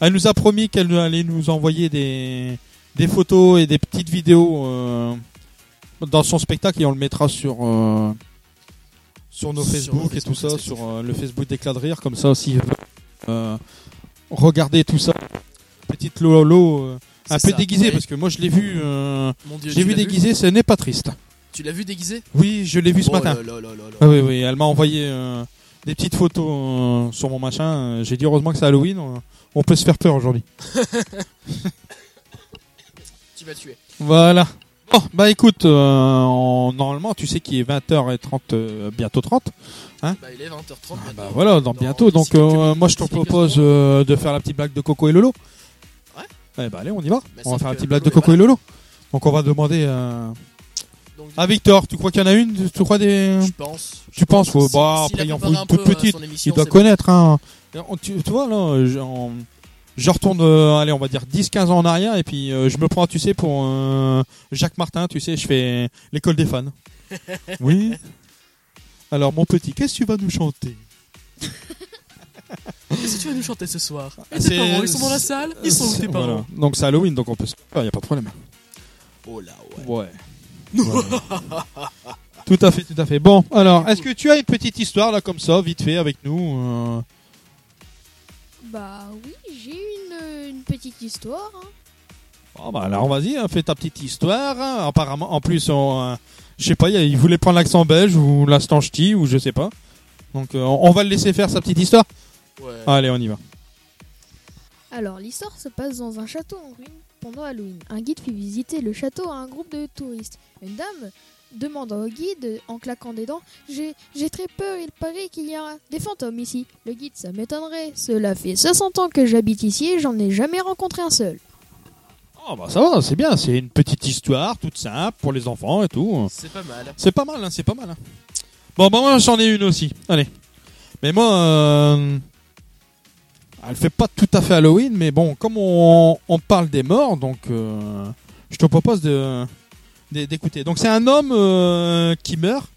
elle nous a promis qu'elle allait nous envoyer des des photos et des petites vidéos euh, dans son spectacle et on le mettra sur euh, sur nos Sur Facebook et tout ça, sur euh, le Facebook d'Éclat de rire, comme ça aussi. Regardez tout ça. Petite Lolo, un peu ça. déguisé Ouais. parce que moi je l'ai vu, j'ai vu l'as déguisé, ce n'est pas triste. Tu l'as vu déguisé Oui, je l'ai vu ce Oh matin. là là là là là. Ah oui, oui, elle m'a envoyé des petites photos sur mon machin. J'ai dit heureusement que c'est Halloween, on, peut se faire peur aujourd'hui. Tu vas tuer. Voilà. Bon, bah écoute, euh, en- normalement tu sais qu'il est 20h30, euh, bientôt 30. Bah, il est 20h30 Ah, bah voilà, dans Dans- bientôt. Donc euh, moi je te propose de faire la petite blague de Coco et Lolo. Ouais. Eh bah allez, on y va. On va faire la petite blague de Coco et Lolo. Donc on va demander Donc, à Victor, tu crois qu'il y en a une? Tu crois des... je pense. je Tu penses ouais, Bah après il en faut une un toute euh, petite. émission, Il doit connaître. Hein. On- Tu, tu vois là, je, retourne, euh, allez on va dire 10-15 ans en arrière et puis euh, je me prends, tu sais, pour euh, Jacques Martin, tu sais, je fais l'école des fans. oui. Alors mon petit, qu'est-ce que tu vas nous chanter? Qu'est-ce que tu vas nous chanter ce soir? Et C'est- tes parents, ils sont dans la salle? Ils sont où tes Voilà. parents? Donc c'est Halloween, donc on peut se faire, y a pas de problème. Oh là, ouais. Ouais. Voilà. tout à fait, tout à fait. Bon, alors, est-ce que tu as une petite histoire là comme ça, vite fait, avec nous euh, Bah oui, j'ai une, une petite histoire. hein. Bon, bah alors vas-y, hein, fais ta petite histoire. hein. Apparemment, en plus, on, euh, je sais pas, il voulait prendre l'accent belge ou l'accent ch'ti ou je sais pas. Donc euh, on va le laisser faire sa petite histoire. Ouais. Allez, on y va. Alors, l'histoire se passe dans un château en ruine pendant Halloween. Un guide fait visiter le château à un groupe de touristes. Une dame demande au guide, en claquant des dents, J'ai j'ai très peur, il paraît qu'il y a des fantômes ici. Le guide, ça m'étonnerait. Cela fait 60 ans que j'habite ici et j'en ai jamais rencontré un seul. Oh bah ça va, c'est bien, c'est une petite histoire toute simple pour les enfants et tout. C'est pas mal. C'est pas mal, hein, c'est pas mal. hein. Bon, bah moi j'en ai une aussi. Allez. Mais moi, euh, elle fait pas tout à fait Halloween, mais bon, comme on, on parle des morts, donc euh, je te propose de d'écouter. Donc c'est un homme euh, qui meurt,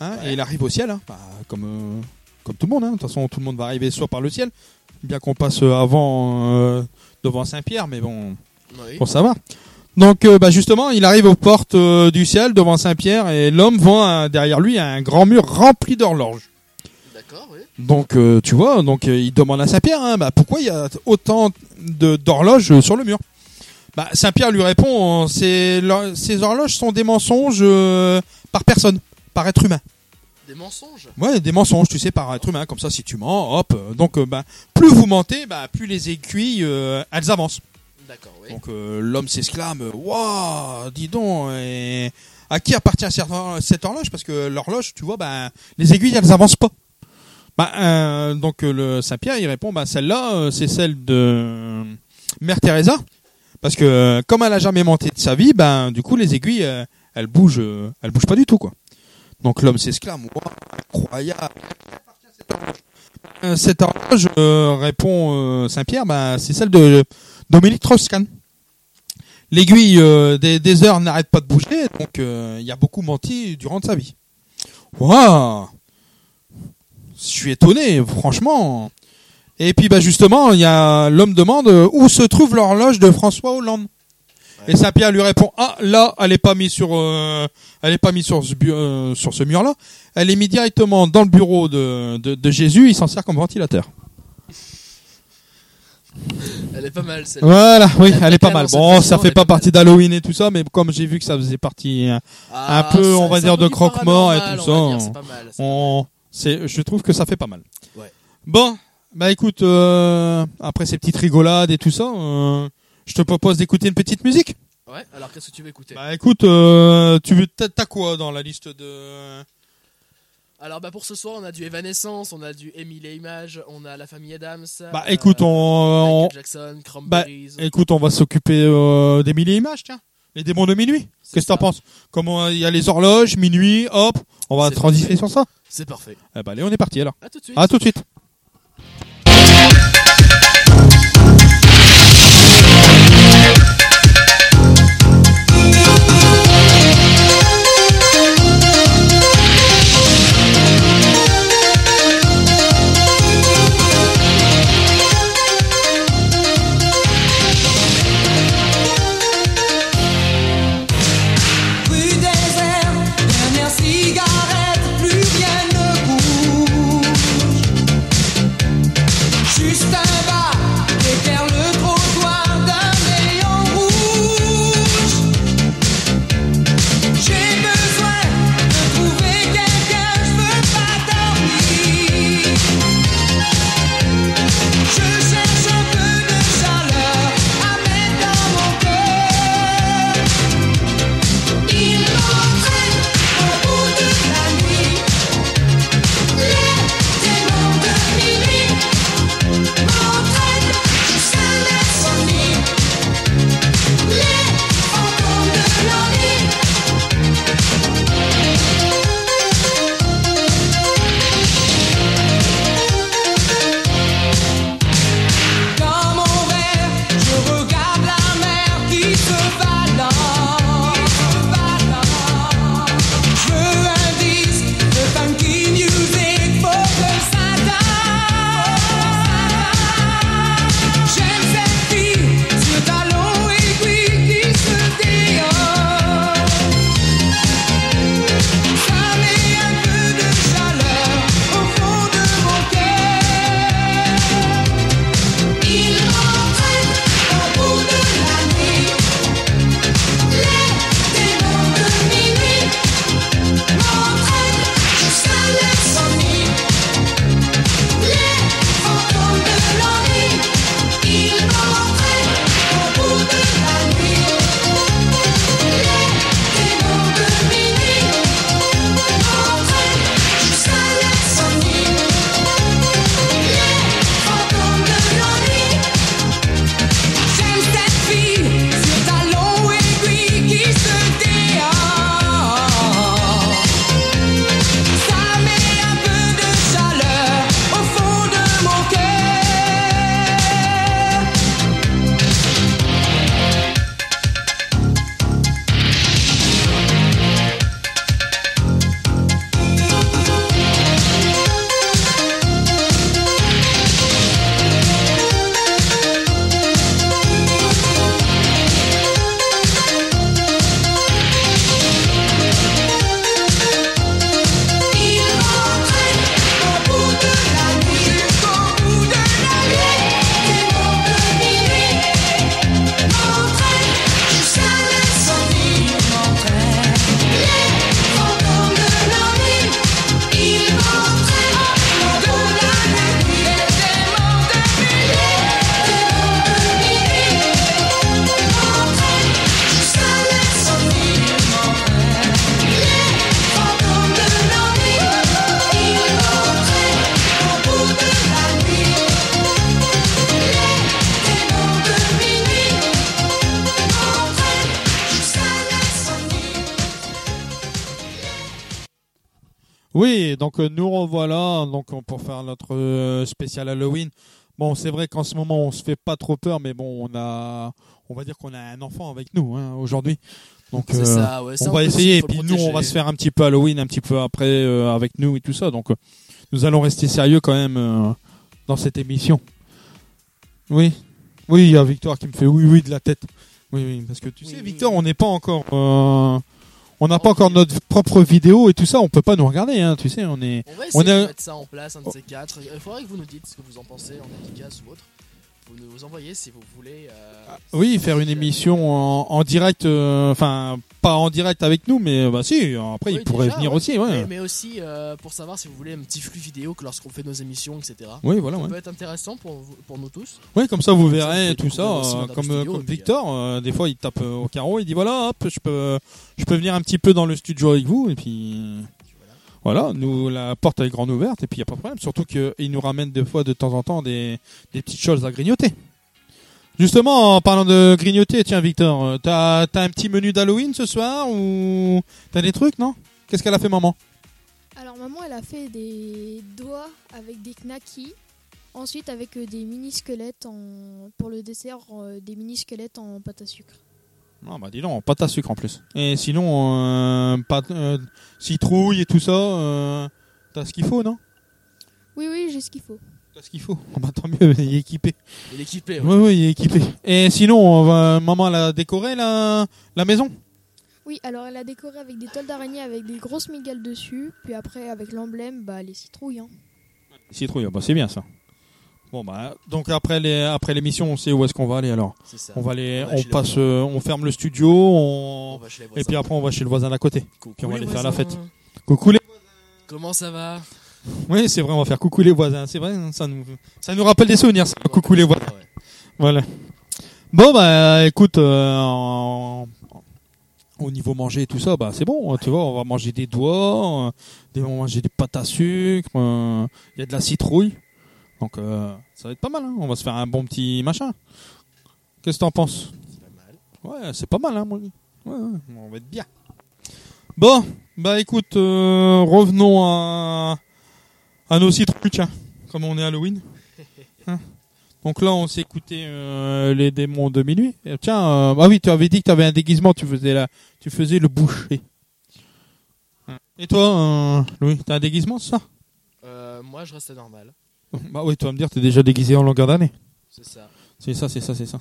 hein, et il arrive au ciel, hein, bah, comme euh, comme tout le monde. hein. De toute façon, tout le monde va arriver soit par le ciel, bien qu'on passe avant euh, devant Saint-Pierre, mais bon, Oui. pour savoir. Donc bah, justement, il arrive aux portes du ciel devant Saint-Pierre et l'homme voit euh, derrière lui un grand mur rempli d'horloges. D'accord, oui. Donc euh, tu vois, donc il demande à Saint-Pierre, hein, bah, pourquoi il y a autant d'horloges sur le mur? Bah, Saint-Pierre lui répond, l'hor- ces horloges sont des mensonges euh, par personne, par être humain. Des mensonges? Ouais, des mensonges, tu sais, par être humain. Comme ça, si tu mens, hop. euh, donc, euh, bah, plus vous mentez, bah, plus les aiguilles, euh, elles avancent. D'accord, oui. Donc euh, l'homme s'exclame Waouh, dis donc et À qui appartient cette hor- cette horloge? Parce que l'horloge, tu vois, bah, les aiguilles, elles avancent pas. Bah, euh, donc le Saint-Pierre, il répond bah, Celle-là, c'est celle de Mère Teresa. Parce que comme elle a jamais menti de sa vie, ben du coup, les aiguilles, euh, elles bougent, euh, elles bougent pas du tout. quoi. Donc l'homme s'exclame Waouh, incroyable Euh, Cette horloge, euh, répond Saint-Pierre, bah, c'est celle de Dominique Strauss-Kahn l'aiguille des, des heures n'arrête pas de bouger, donc il a beaucoup menti durant sa vie. Waouh Je suis étonné, franchement. Et puis bah justement, il y a l'homme demande euh, où se trouve l'horloge de François Hollande? Et Saint-Pierre lui répond ah là elle est pas mise sur euh, elle est pas mise sur ce euh, sur ce mur là, elle est mise directement dans le bureau de de, de Jésus, il s'en sert comme ventilateur. Elle est pas mal celle-là. Voilà, oui, Elle elle est pas mal. Bon, ça fait pas partie d'Halloween et tout ça, mais comme j'ai vu que ça faisait partie euh, Ah, un peu, on va dire, de croque-mort et tout on ça. c'est je trouve que ça fait pas mal. Ouais. Bon, bah écoute euh, après ces petites rigolades et tout ça, euh, je te propose d'écouter une petite musique. Ouais, alors qu'est-ce que tu veux écouter? Bah écoute, euh, tu veux t'as t'as quoi dans la liste de Alors bah pour ce soir, on a du Evanescence, on a du Emile et Images, on a la famille Adams. Bah euh, écoute, on, on- Michael Jackson, Cranberries. écoute, on va s'occuper euh, milliers images, tiens. Les démons de minuit. Qu'est-ce que t'en penses? Comment il y a les horloges, minuit, hop, on va C'est transifer sur ça. C'est parfait. Eh bah allez, on est parti alors. À tout de suite. À tout de suite. Bon, c'est vrai qu'en ce moment on se fait pas trop peur, mais bon, on a, on va dire qu'on a un enfant avec nous hein, aujourd'hui. Donc euh, ça, ouais. on va essayer et puis nous on va se faire un petit peu Halloween un petit peu après euh, avec nous et tout ça. Donc euh, nous allons rester sérieux quand même dans cette émission. Oui, oui, il y a Victor qui me fait oui, oui de la tête. Oui, oui, parce que tu Oui, sais, Victor, on n'est pas encore, on n'a pas encore notre propre vidéo et tout ça. On peut pas nous regarder, hein, tu sais, on est. On va On essayer a- de mettre ça en place, un de ces quatre. Il faudrait que vous nous dites ce que vous en pensez en dédicace ou autre. Vous nous envoyez si vous voulez. euh, Oui, faire une émission en, en direct, euh, enfin pas en direct avec nous, mais bah si. Après, Oui, il pourrait déjà, venir ouais. aussi, ouais. Mais, mais aussi euh, pour savoir si vous voulez un petit flux vidéo que lorsqu'on fait nos émissions, etc. Oui, voilà, Ça ouais. peut être intéressant pour, pour nous tous. Oui, comme ça vous Comme verrez tout ça. euh, comme Studio, Victor, euh, des fois il tape au carreau, il dit voilà, hop, je peux, je peux venir un petit peu dans le studio avec vous et puis voilà, nous la porte est grande ouverte et puis il y a pas de problème. Surtout qu'il nous ramène des fois de temps en temps des, des petites choses à grignoter. Justement, en parlant de grignoter, tiens Victor, euh, t'as as un petit menu d'Halloween ce soir ou t'as des trucs non? Qu'est-ce qu'elle a fait maman? Alors maman, elle a fait des doigts avec des knackis. Ensuite, avec euh, des mini squelettes en pour le dessert, euh, des mini squelettes en pâte à sucre. Non, bah dis donc, pâte à sucre en plus. Et sinon, euh, pâte, euh, citrouille et tout ça, euh, t'as ce qu'il faut, non? Oui, oui, j'ai ce qu'il faut. T'as ce qu'il faut? Oh, bah, tant mieux, il est équipé. Il est équipé. Oui, ouais. oui, il est équipé. Et sinon, maman, elle a décoré la, la maison? Oui, alors elle a décoré avec des toiles d'araignée avec des grosses migales dessus. Puis après, avec l'emblème, bah les citrouilles. Hein. Citrouille, bah c'est bien ça. Bon, bah, donc après les, après l'émission, on sait où est-ce qu'on va aller alors. C'est ça. On va aller, On va passe, euh, on ferme le studio, on, et puis après on va chez le voisin d'à côté. Coucou puis on va aller faire la fête. Coucou les Comment ça va? Oui, c'est vrai, on va faire coucou les voisins. C'est vrai, ça nous, ça nous rappelle des souvenirs, ça. Coucou les voisins. Ouais. Voilà. Bon, bah, écoute, euh, en- au niveau manger et tout ça, bah, c'est bon. Tu vois, on va manger des doigts, euh, des, on va manger des pâtes à sucre, euh, il y a de la citrouille. Donc, euh, ça va être pas mal, hein. On va se faire un bon petit machin. Qu'est-ce que t'en penses? C'est pas mal. Ouais, c'est pas mal, hein, moi. Ouais, ouais, on va être bien. Bon, bah écoute, euh, revenons à, à nos citrouilles, tiens, comme on est Halloween. Hein Donc là, on s'est écouté euh, les démons de minuit. Et tiens, euh, ah oui, tu avais dit que tu avais un déguisement, tu faisais la, tu faisais le boucher. Hein. Et toi, euh, Louis, t'as un déguisement, c'est ça? Euh, moi, je restais normal. Bah oui, tu vas me dire, t'es déjà déguisé en longueur d'année. C'est ça. C'est ça, c'est ça, c'est ça.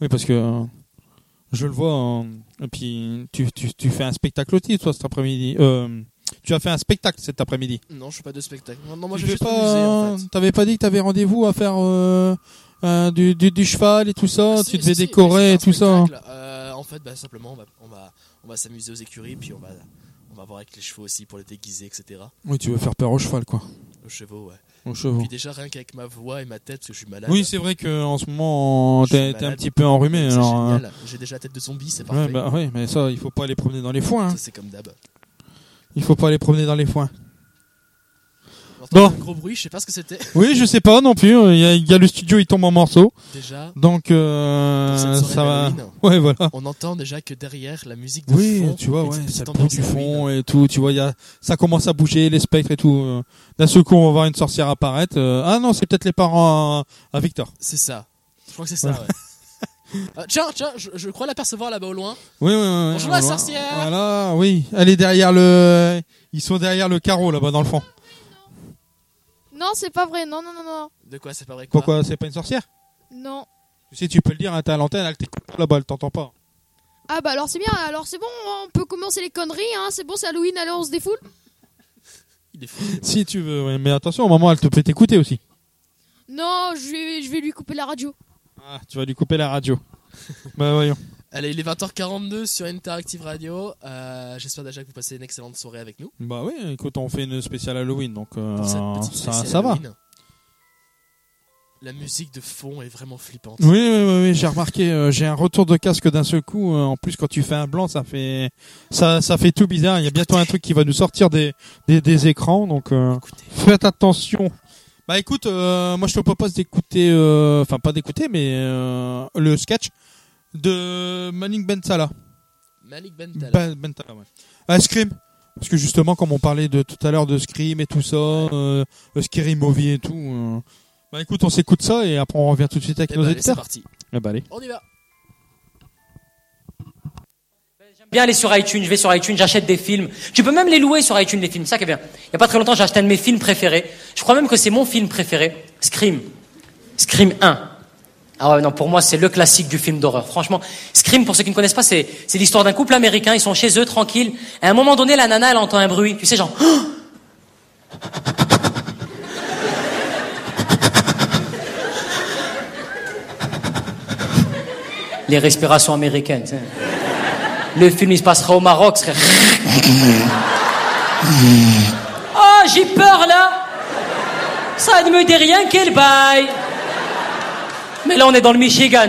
Oui, parce que euh, je le vois. euh, et puis, tu, tu, tu fais un spectacle aussi, toi, cet après-midi. Euh, tu as fait un spectacle cet après-midi. Non, je fais pas de spectacle. Non, non, moi, tu je fais en fait. T'avais pas dit que t'avais rendez-vous à faire euh, du, du, du cheval et tout ça. Ah, tu si, devais si, décorer et tout pas ça. Euh, en fait, bah, simplement, on va, on va, on va s'amuser aux écuries, puis on va, on va voir avec les chevaux aussi pour les déguiser, etc. Oui, tu veux faire peur au cheval, quoi. Aux chevaux, ouais. Aux chevaux. Puis déjà, rien qu'avec ma voix et ma tête, parce que je suis malade. Oui, c'est vrai que en ce moment, t'es un petit peu enrhumé. Alors, génial. J'ai déjà la tête de zombie, c'est parfait. ouais, bah, ouais, mais ça, il faut pas aller promener dans les foins. hein. C'est comme d'hab. Il faut pas aller promener dans les foins. Bon. un gros bruit, je sais pas ce que c'était. Oui, je sais pas non plus. Il y a, il y a le studio, il tombe en morceaux. Déjà, Donc, euh, ça va. Ouais, voilà. on entend déjà que derrière la musique de Oui, fond, tu vois, ouais, ça bruit du fond et tout. Tu vois, il y a, ça commence à bouger, les spectres et tout. euh. D'un seul coup, on va voir une sorcière apparaître. euh. Ah non, c'est peut-être les parents à, à Victor. C'est ça. Je crois que c'est ça, ouais. Ah, tiens, tiens, je, je crois l'apercevoir là-bas au loin. Oui, oui, oui. Bonjour, on la sorcière. Voilà, oui. Elle est derrière le. Ils sont derrière le carreau là-bas dans le fond. Non, c'est pas vrai. Non, non, non, non. De quoi, c'est pas vrai quoi Pourquoi C'est pas une sorcière Non. Tu sais, tu peux le dire, hein, t'es à l'antenne, elle t'écoute là-bas, elle t'entend pas. Ah bah alors c'est bien. Alors c'est bon. On peut commencer les conneries. Hein. C'est bon, c'est Halloween. Alors on se défoule. Il est fou. Si tu veux, ouais. mais attention, au moment, elle te peut t'écouter aussi. Non, je vais, je vais lui couper la radio. Ah, tu vas lui couper la radio. bah voyons. Allez, il est 20h42 sur Interactive Radio. Euh, J'espère déjà que vous passez une excellente soirée avec nous. Bah oui, écoute, on fait une spéciale Halloween, donc euh, ça, ça va. La musique de fond est vraiment flippante. Oui, oui, oui, oui, j'ai remarqué, euh, j'ai un retour de casque d'un seul coup. euh, en plus, quand tu fais un blanc, ça fait, ça, ça fait tout bizarre. Il y a bientôt un truc qui va nous sortir des, des, des écrans, donc euh, faites attention. Bah écoute, euh, moi je te propose d'écouter, euh, enfin pas d'écouter, mais euh, le sketch de Manning Bentala. Malik Bentala. Ben- Bentala, ouais. Ah, Scream. Parce que justement, comme on parlait de tout à l'heure de Scream et tout ça, euh, Scary Movie et tout. euh, Bah écoute, on s'écoute ça et après on revient tout de suite avec Eh nos ben, allez, c'est éditeurs. parti. Eh bah allez. On y va. J'aime bien aller sur iTunes, je vais sur iTunes, j'achète des films. Tu peux même les louer sur iTunes, les films, c'est ça qui est bien. Il y a pas très longtemps, j'ai acheté un de mes films préférés. Je crois même que c'est mon film préféré, Scream. Scream 1. Ah ouais, non, pour moi, c'est le classique du film d'horreur. Franchement, Scream, pour ceux qui ne connaissent pas, c'est, c'est l'histoire d'un couple américain, ils sont chez eux, tranquilles. À un moment donné, la nana, elle entend un bruit. Tu sais, genre, les respirations américaines. tu sais. Le film, il se passera au Maroc. serait- Oh, j'ai peur là. Ça ne me dit rien, quel bail. Mais là, on est dans le Michigan.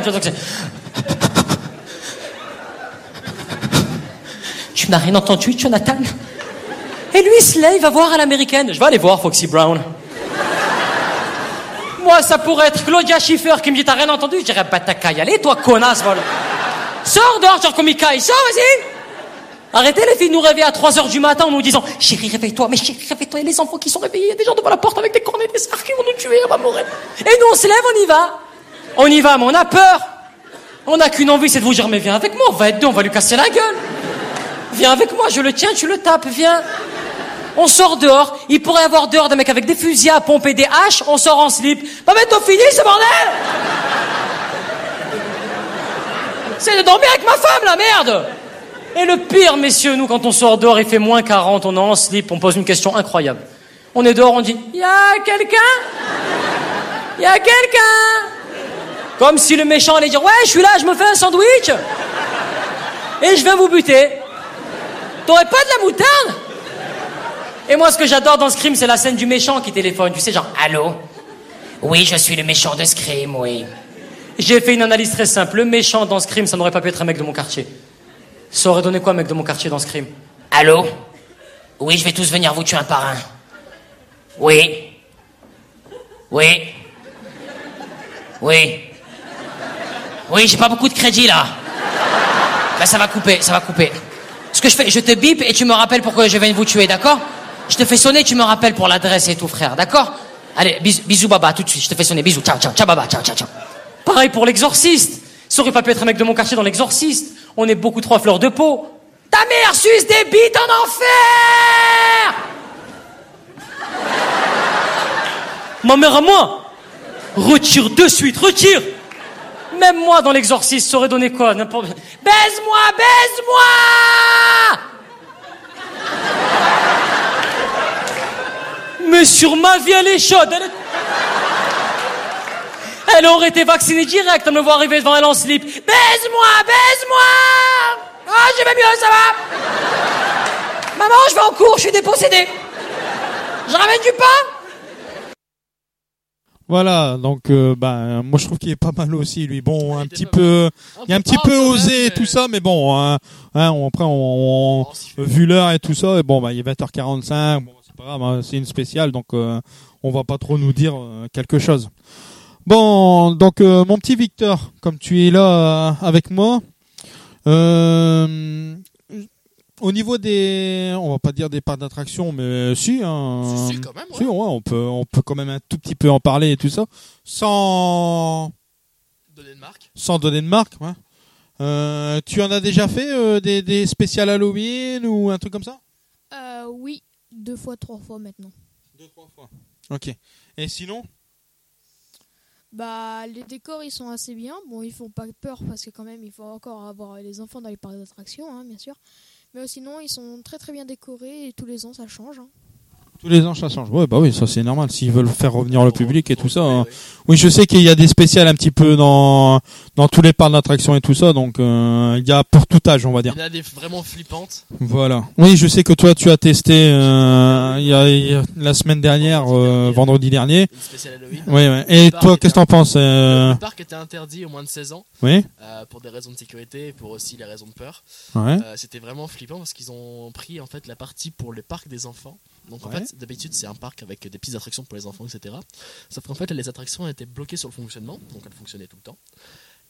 tu n'as rien entendu, Jonathan? Et lui, il va voir à l'américaine. Je vais aller voir Foxy Brown. Moi, ça pourrait être Claudia Schiffer qui me dit T'as rien entendu? Je dirais Bah, t'as qu'à toi, connasse, voilà. Sors dehors, genre comme sors, vas-y Arrêtez les filles de nous réveiller à 3h du matin en nous disant Chérie, réveille-toi, mais chérie, réveille-toi, il y a les enfants qui sont réveillés, il y a des gens devant la porte avec des cornets, des sards qui vont nous tuer, on va. Et nous, on se lève, on y va. On y va, mais on a peur. On n'a qu'une envie, c'est de vous dire Mais viens avec moi, on va être deux, on va lui casser la gueule. Viens avec moi, je le tiens, tu le tapes, viens. On sort dehors, il pourrait y avoir dehors des mecs avec des fusils à pomper des haches, on sort en slip. Bah, mais t'as fini, ce bordel C'est de dormir avec ma femme, la merde Et le pire, messieurs, nous, quand on sort dehors, il fait moins 40, on est en slip, on pose une question incroyable. On est dehors, on dit Y quelqu'un? Y a quelqu'un? Comme si le méchant allait dire Ouais, je suis là, je me fais un sandwich et je viens vous buter. T'aurais pas de la moutarde? Et moi, ce que j'adore dans Scream, c'est la scène du méchant qui téléphone. Tu sais, genre Allô? Oui, je suis le méchant de Scream, oui. J'ai fait une analyse très simple. Le méchant dans Scream, ça n'aurait pas pu être un mec de mon quartier. Ça aurait donné quoi, mec de mon quartier dans Scream? Allô? Oui, je vais tous venir vous tuer un par un. Oui. Oui. Oui. Oui, j'ai pas beaucoup de crédit là. Bah ça va couper, ça va couper. Ce que je fais, je te bip et tu me rappelles pourquoi je viens vous tuer, d'accord? Je te fais sonner, tu me rappelles pour l'adresse et tout, frère, d'accord? Allez, bisous, bisous, baba, tout de suite, je te fais sonner, bisous, ciao, ciao, ciao, baba, ciao, ciao, ciao. Pareil pour l'exorciste. Ça aurait pas pu être un mec de mon quartier dans l'exorciste. On est beaucoup trop à fleur de peau. Ta mère suce des bites en enfer Ma mère à moi Retire de suite, retire Même moi dans l'exorciste, ça aurait donné quoi. Baise-moi, baise-moi Mais sur ma vie, elle est chaude. Elle, aurait été vaccinée direct à me voir arriver devant elle en slip. Baise-moi, baise-moi Ah, je vais mieux, ça va Maman, je vais en cours, je suis dépossédé. Je ramène du pain? Voilà, donc euh, bah, moi je trouve qu'il est pas mal aussi lui. Bon, un petit peu, il a un petit peu osé mais- tout ça, mais bon, hein, hein, on- après on, on- Oh, vu l'heure et tout ça, et bon bah il est 20h45, bon c'est pas grave, hein, c'est une spéciale, donc euh, on va pas trop nous dire euh, quelque chose. Bon, donc euh, mon petit Victor, comme tu es là euh, avec moi, euh, au niveau des, on va pas dire des parcs d'attraction, mais si, hein, Si, si, quand même, ouais. si, ouais, on peut, on peut quand même un tout petit peu en parler et tout ça, sans, Donner une marque. sans donner de marque. ouais. Euh, tu en as déjà fait euh, des, des spéciales Halloween ou un truc comme ça? Euh, oui, deux fois, trois fois maintenant. Deux, trois fois. Ok. Et sinon? Bah, les décors ils sont assez bien. Bon, ils font pas peur parce que quand même il faut encore avoir les enfants dans les parcs d'attractions, hein, bien sûr. Mais euh, sinon, ils sont très très bien décorés et tous les ans ça change. hein. Tous les ans, ça change. Ouais, bah oui, ça c'est normal. S'ils veulent faire revenir le public et tout ça. hein. Oui, je sais qu'il y a des spéciales un petit peu dans dans tous les parcs d'attraction et tout ça. Donc euh, il y a pour tout âge, on va dire. Il y en a des vraiment flippantes. Voilà. Oui, je sais que toi, tu as testé euh, il y a, il y a- la semaine dernière, euh, vendredi dernier. Une spéciale Halloween. Oui, ouais. Et toi, qu'est-ce que t'en penses euh, Le parc était interdit au moins de 16 ans Oui. euh, pour des raisons de sécurité et pour aussi les raisons de peur. Ouais. Euh, C'était vraiment flippant parce qu'ils ont pris en fait la partie pour le parc des enfants. Donc en fait, d'habitude c'est un parc avec des petites attractions pour les enfants, etc. Sauf qu'en fait les attractions étaient bloquées sur le fonctionnement, donc elles fonctionnaient tout le temps.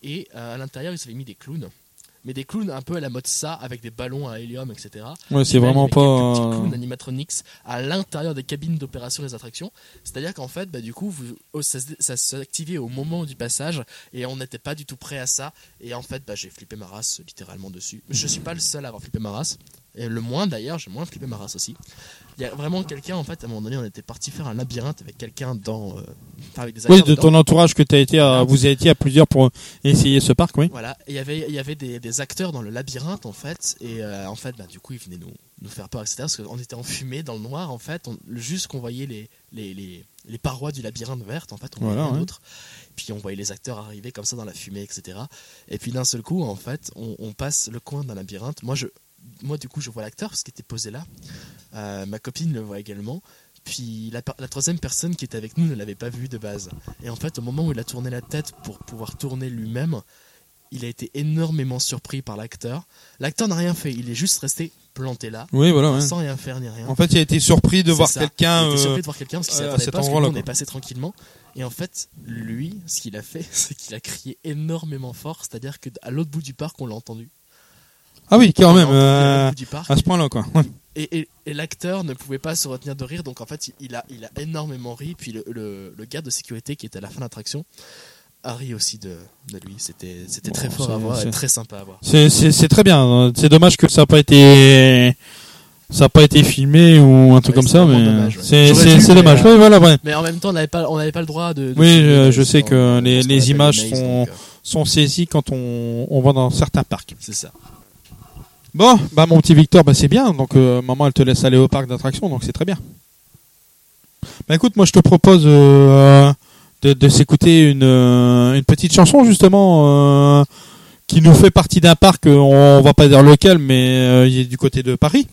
Et euh, à l'intérieur ils avaient mis des clowns. mais des clowns un peu à la mode ça, avec des ballons à hélium, etc. Ouais, c'est vraiment pas. quelques petits clowns animatronics à l'intérieur des cabines d'opération des attractions. C'est-à-dire qu'en fait, bah, du coup, vous, oh, ça, ça s'activait au moment du passage et on n'était pas du tout prêt à ça. Et en fait, bah, j'ai flippé ma race littéralement dessus. Je suis pas le seul à avoir flippé ma race. Et le moins d'ailleurs, j'ai moins flippé ma race aussi. Il y a vraiment quelqu'un, en fait, à un moment donné, on était parti faire un labyrinthe avec quelqu'un dans. euh, avec des Oui, de dedans. ton entourage que as été à, vous avez été à plusieurs pour essayer ce parc, oui. Voilà, et il y avait, il y avait des, des acteurs dans le labyrinthe en fait, et euh, en fait, bah, du coup, ils venaient nous, nous faire peur, etc. Parce qu'on était enfumés dans le noir en fait, on, juste qu'on voyait les, les, les, les parois du labyrinthe vertes en fait, on voyait Voilà, rien ouais. d'autre. Puis on voyait les acteurs arriver comme ça dans la fumée, etc. Et puis d'un seul coup, en fait, on, on passe le coin d'un labyrinthe. Moi, je, moi, du coup, je vois l'acteur parce qu'il était posé là. Euh, ma copine le voit également. Puis la, troisième personne qui était avec nous ne l'avait pas vu de base. Et en fait, au moment où il a tourné la tête pour pouvoir tourner lui-même, il a été énormément surpris par l'acteur. L'acteur n'a rien fait, il est juste resté planté là, Oui, voilà, ouais. sans rien faire ni rien. En fait, il a été surpris de voir quelqu'un. Il était euh, surpris de voir quelqu'un parce qu'il s'attendait cet pas parce que nous, endroit-là, on est passé tranquillement. Et en fait, lui, ce qu'il a fait, c'est qu'il a crié énormément fort, c'est-à-dire que à l'autre bout du parc, on l'a entendu. Ah oui, quand même, euh, du parc. à ce point-là, quoi. Ouais. Et, et- et l'acteur ne pouvait pas se retenir de rire, donc en fait, il- a, il a énormément ri. Puis le, le, le gars de sécurité qui était à la fin de l'attraction a ri aussi de, de lui. C'était c'était très Bon, fort à voir et très sympa à voir. C'est- très bien. C'est dommage que ça n'a pas été. Ça n'a pas été filmé ou un truc Ouais, comme ça, mais dommage, ouais. c'est mais, dommage. euh, Oui, voilà, ouais. Mais en même temps, on n'avait pas, on n'avait pas le droit de. de Oui, je- sais que les- images sont- donc, euh, Sont saisis quand on, on va dans certains parcs. C'est ça. Bon, bah mon petit Victor, bah c'est bien. Donc euh, maman, elle te laisse aller au parc d'attractions, donc c'est très bien. Bah écoute, moi je te propose euh, de, de s'écouter une, euh, une petite chanson justement euh, qui nous fait partie d'un parc. On, va pas dire lequel, mais il est du côté de Paris.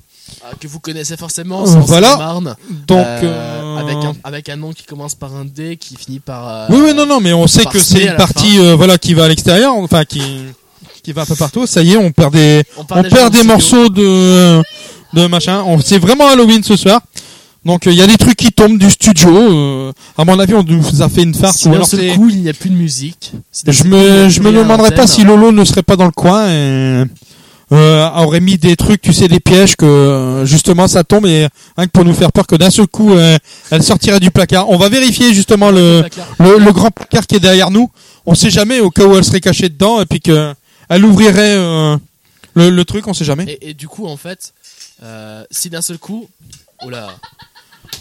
Ah, que vous connaissez forcément, c'est voilà. Seine-et-Marne, Donc avec, un, avec un nom qui commence par un D qui finit par. Oui, oui, non, non, mais on sait que c'est une partie, voilà, qui va à l'extérieur, enfin qui qui va un peu partout. Ça y est, on perd des, on perd des le morceaux de de machin. On c'est vraiment Halloween ce soir. Donc il y a des trucs qui tombent du studio. euh, à mon avis, on nous a fait une farce. Si ou d'un alors seul c'est- coup il n'y a plus de musique. si je me je me demanderais pas si Lolo ne serait pas dans le coin et euh, aurait mis des trucs, tu sais, des pièges que euh, justement ça tombe et que pour nous faire peur que d'un seul coup euh, elle sortirait du placard. On va vérifier justement le placard. le, le grand placard qui est derrière nous. On sait jamais au cas où elle serait cachée dedans et puis que elle ouvrirait euh, le, le truc, on sait jamais. Et, et du coup, en fait, euh, si d'un seul coup. Oh là.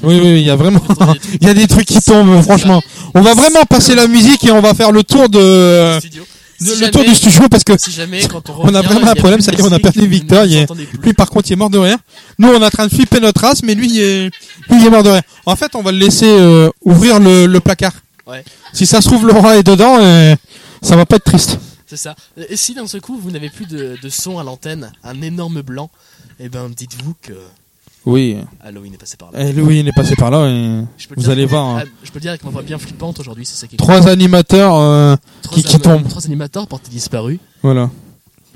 Oui, oui, il y a vraiment, il y a des trucs qui tombent, franchement. On va vraiment passer la musique et on va faire le tour de, Studio. de- Si le jamais- tour du studio parce que Si jamais, quand on on a vraiment un problème, plus ça de y est, on a perdu Victor. Il est, lui, par contre, il est mort de rire. Nous, on est en train de flipper notre race, mais lui, il est, lui, il est mort de rire. En fait, on va le laisser euh, ouvrir le, le placard. Ouais. Si ça se trouve, Laura est dedans, et ça va pas être triste. C'est ça. Et si d'un seul coup vous n'avez plus de, de son à l'antenne, un énorme blanc, eh ben dites-vous que Oui. Halloween est passé par là. Eh, il est passé par là et vous allez voir. hein. ah, Je peux le dire avec ma voix bien flippante aujourd'hui, c'est ça qui est Trois animateurs euh, Trois qui, tombent. Trois animateurs portés disparus. Voilà.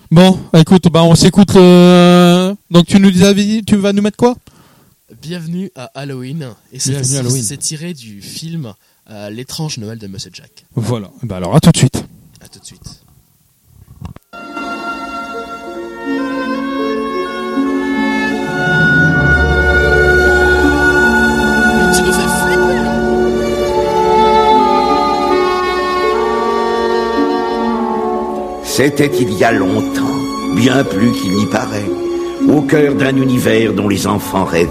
Bon, écoute, bah on s'écoute. le- Donc tu nous dis, tu vas nous mettre quoi? Bienvenue à Halloween. Et Halloween. c'est tiré du film euh, L'étrange Noël de Monsieur Jack. Voilà. Bah alors à tout de suite. À tout de suite. C'était il y a longtemps, bien plus qu'il n'y paraît, au cœur d'un univers dont les enfants rêvaient.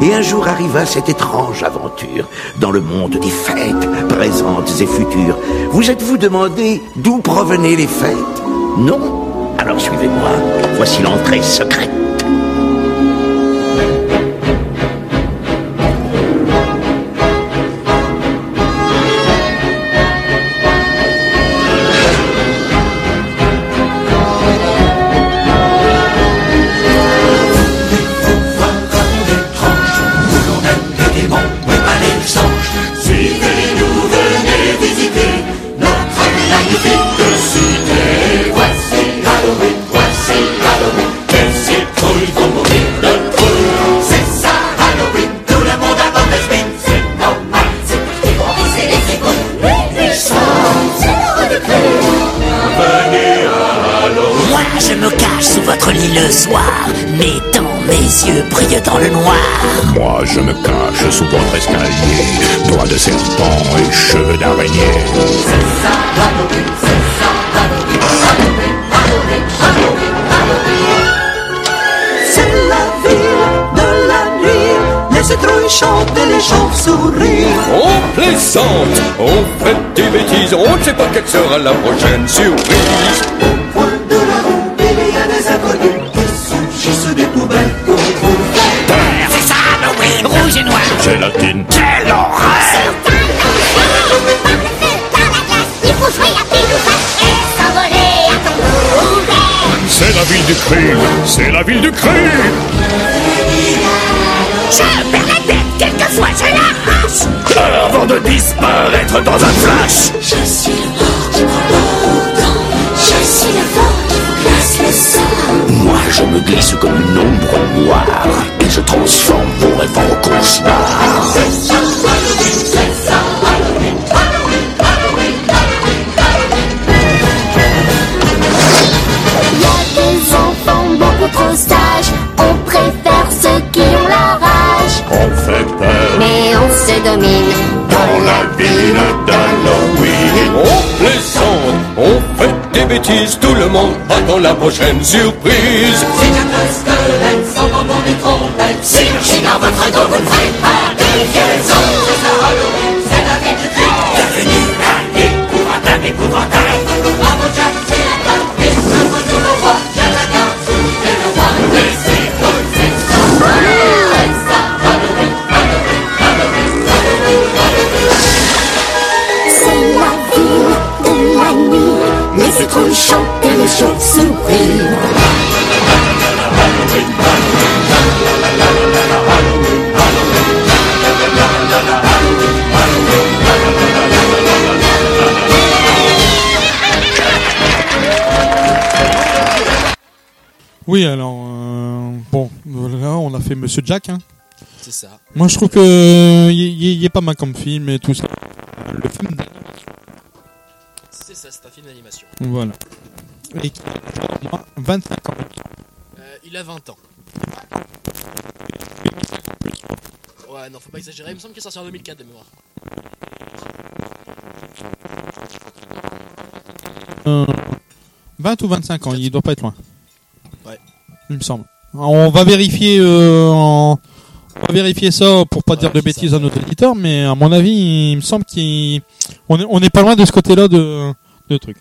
Et un jour arriva cette étrange aventure dans le monde des fêtes, présentes et futures. Vous êtes-vous demandé d'où provenaient les fêtes? Non? Alors suivez-moi, voici l'entrée secrète. Yeux brillent dans le noir. Moi, je me cache sous votre escalier, doigts de serpent et cheveux d'araignée. C'est la ville de la nuit, les citrouilles chantent et les chauves-souris. On plaisante, on fait des bêtises, on ne sait pas quelle sera la prochaine surprise. Au coin de la roue, il y a des inconnus qui surgissent des poubelles Noir. Gélatine. Quelle horreur Il faut jouer à pile ou face et s'envoler à ouvert. C'est la ville du crime, c'est la ville du crime. Je perds la tête, quelquefois je l'arrache. Avant de disparaître dans un flash. Je suis le mort qui prend Je suis le vent qui vous glace le sang. Moi, je me glisse comme une ombre noire et je transforme vos rêves en cauchemars. Y a des enfants beaucoup trop sages. On préfère ceux qui ont la rage. On fait peur Mais on se domine. dans la ville d'Halloween. On plaisante, on fait des bêtises, tout le monde attend la prochaine surprise. C'est un squelette sans bonbon des trompettes. Si Oui, alors, euh, bon, là, on a fait Monsieur Jack. Hein. C'est ça. Moi, je trouve que euh, il est pas mal comme film et tout ça. Le film, C'est ça, c'est un film d'animation. voilà. Et qui a au moins 25 ans. Euh, il a 20 ans. Ouais, non, faut pas exagérer. Il me semble qu'il est sorti en 2004 de mémoire. Euh, 20 ou 25 ans, il doit pas être loin. Il me semble. On va vérifier, euh, en- on va vérifier ça pour pas dire de bêtises à nos auditeurs, mais à mon avis, il me semble qu'on est, on est pas loin de ce côté-là de, de trucs.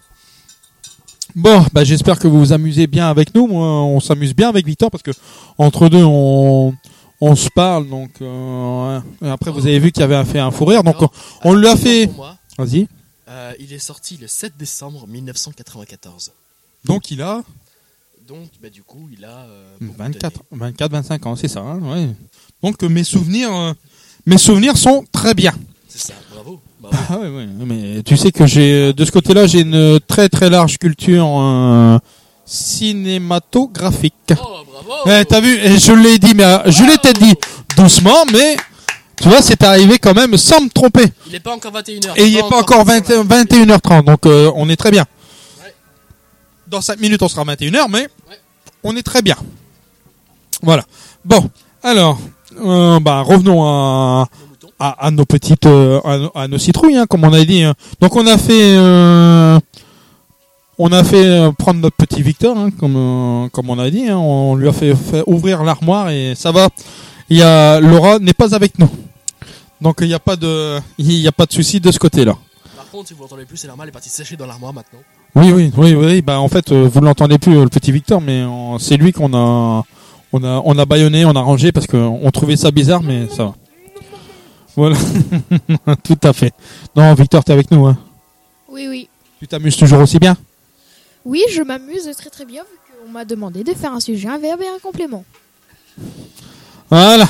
Bon, bah j'espère que vous vous amusez bien avec nous. Moi, on s'amuse bien avec Victor parce que entre deux, on, on se parle. Donc euh, ouais. Après, vous avez vu qu'il y avait fait un fou rire, donc on, on lui a fait. Vas-y. euh, il est sorti le 7 décembre 1994. Donc il a Donc, bah, du coup, il a. euh, beaucoup 24, 24, 25 ans, c'est ça. hein, ouais. Donc euh, mes souvenirs, euh, mes souvenirs sont très bien. C'est ça, bravo. bravo. Ah ouais, ouais, mais tu sais que j'ai de ce côté-là, j'ai une très très large culture euh, cinématographique. Oh, bravo Eh, T'as vu, et je l'ai dit, mais euh, je l'ai peut-être dit doucement, mais tu vois, c'est arrivé quand même sans me tromper. Il n'est pas encore 21h. Et il n'est pas encore 20 21h30, donc euh, on est très bien. Dans 5 minutes, on sera à 21h, mais on est très bien. Voilà. Bon, alors, euh, bah, revenons à, à, à nos petites, euh, à, nos- à nos citrouilles, hein, comme on a dit. hein. Donc on a fait, euh, on a fait prendre notre petit Victor, hein, comme, comme on a dit. On lui a fait, fait ouvrir l'armoire et ça va. Il y a Laura n'est pas avec nous, donc il n'y a pas de, il y a pas de souci de ce côté-là. Par contre, si vous l'entendez plus, c'est normal, il est parti sécher dans l'armoire maintenant. Oui, oui, oui, oui. Bah, en fait, euh, vous l'entendez plus, euh, le petit Victor, mais euh, c'est lui qu'on a, on a, on a baïonné, on a rangé parce qu'on trouvait ça bizarre, mais ça va. Voilà, tout à fait. Non, Victor, t'es avec nous. Hein. Oui, oui. Tu t'amuses toujours aussi bien? Oui, je m'amuse très très bien vu qu'on m'a demandé de faire un sujet, un verbe et un complément. Voilà.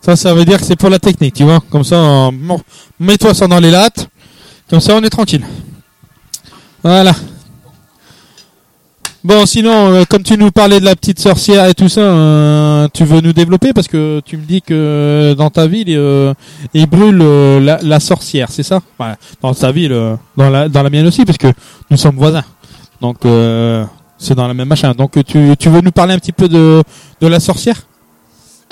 Ça, ça veut dire que c'est pour la technique, tu vois. Comme ça, mets-toi ça dans les lattes. Comme ça, on est tranquille. Voilà. Bon, sinon, euh, comme tu nous parlais de la petite sorcière et tout ça, euh, tu veux nous développer parce que tu me dis que dans ta ville, euh, il brûle euh, la, sorcière, c'est ça? Dans ta ville, euh, dans la mienne aussi, parce que nous sommes voisins. Donc, euh, C'est dans la même machin. Donc tu, veux nous parler un petit peu de, de la sorcière?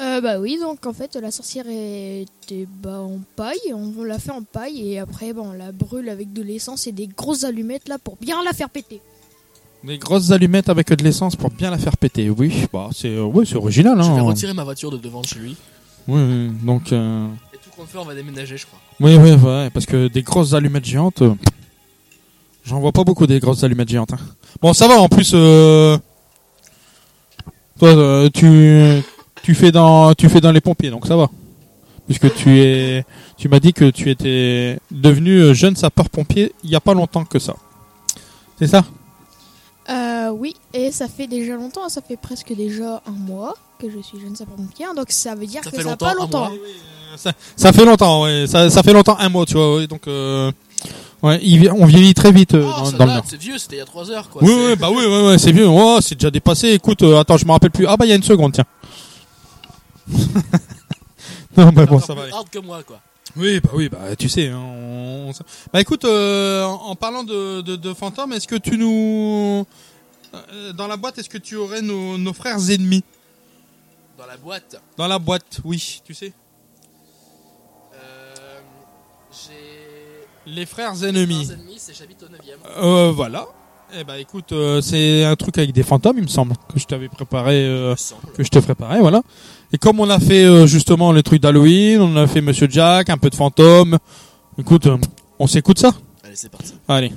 Euh, bah oui, donc en fait la sorcière était bah, en paille, on l'a fait en paille et après bah, on la brûle avec de l'essence et des grosses allumettes là pour bien la faire péter. Des grosses allumettes avec de l'essence pour bien la faire péter. Oui, bah c'est euh, ouais, c'est original. Je vais Hein. retirer ma voiture de devant de chez lui. Oui, oui, donc euh, Et tout compte fait, on va déménager, je crois. oui, oui, ouais, parce que des grosses allumettes géantes, euh, j'en vois pas beaucoup des grosses allumettes géantes. hein. Bon, ça va. En plus, euh, toi, euh, tu tu fais dans tu fais dans les pompiers, donc ça va. Puisque tu es, tu m'as dit que tu étais devenu euh, jeune sapeur-pompier il y a pas longtemps que ça. C'est ça? Euh, oui, et ça fait déjà longtemps, ça fait presque déjà un mois que je suis jeune sapeur-pompier, donc ça veut dire Ça que fait ça n'a longtemps, pas longtemps. ça, ça fait longtemps, ouais. Ça, ça fait longtemps, un mois, tu vois. ouais, donc, euh, ouais, on vieillit très vite euh, Oh, dans, ça dans le Nord. c'est vieux, c'était il y a 3 heures, quoi. Oui, oui, bah oui, ouais, ouais, c'est vieux. Oh, c'est déjà dépassé. Écoute, euh, attends, je me rappelle plus. Ah bah il y a une seconde, tiens. non, bah bon, ça va. plus hard que moi, quoi. Oui, bah oui, bah tu sais. hein, on- Bah écoute, euh, en parlant de, de, de fantômes, est-ce que tu nous, euh, dans la boîte, est-ce que tu aurais nos, nos frères ennemis? Dans la boîte, dans la boîte Oui, tu sais. euh, j'ai. Les frères ennemis. Frères ennemis, c'est j'habite au 9ème. Euh, voilà. Eh ben écoute, euh, c'est un truc avec des fantômes, il me semble, que je t'avais préparé, euh, que je t'ai préparé, voilà. Et comme on a fait euh, justement les trucs d'Halloween, on a fait Monsieur Jack, un peu de fantômes. Écoute, euh, on s'écoute ça? Allez, c'est parti. Allez.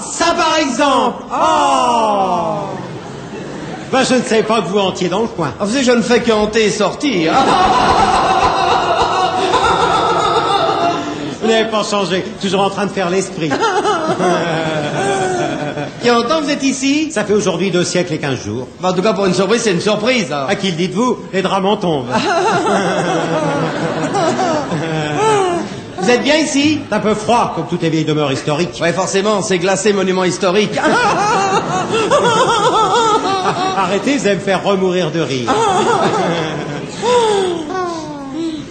Ça par exemple Oh Ben, je ne savais pas que vous hantiez dans le coin. Ah, Vous savez, je ne fais que hanter et sortir. Vous n'avez pas changé, toujours en train de faire l'esprit. Il y a longtemps que vous êtes ici Ça fait aujourd'hui deux siècles et quinze jours. Bah, En tout cas, pour une surprise, c'est une surprise. À qui le dites-vous? Les draps m'en tombent. Vous êtes bien ici C'est un peu froid, comme toutes les vieilles demeures historiques. Ouais, forcément, c'est glacé monument historique. Arrêtez, vous allez me faire remourir de rire.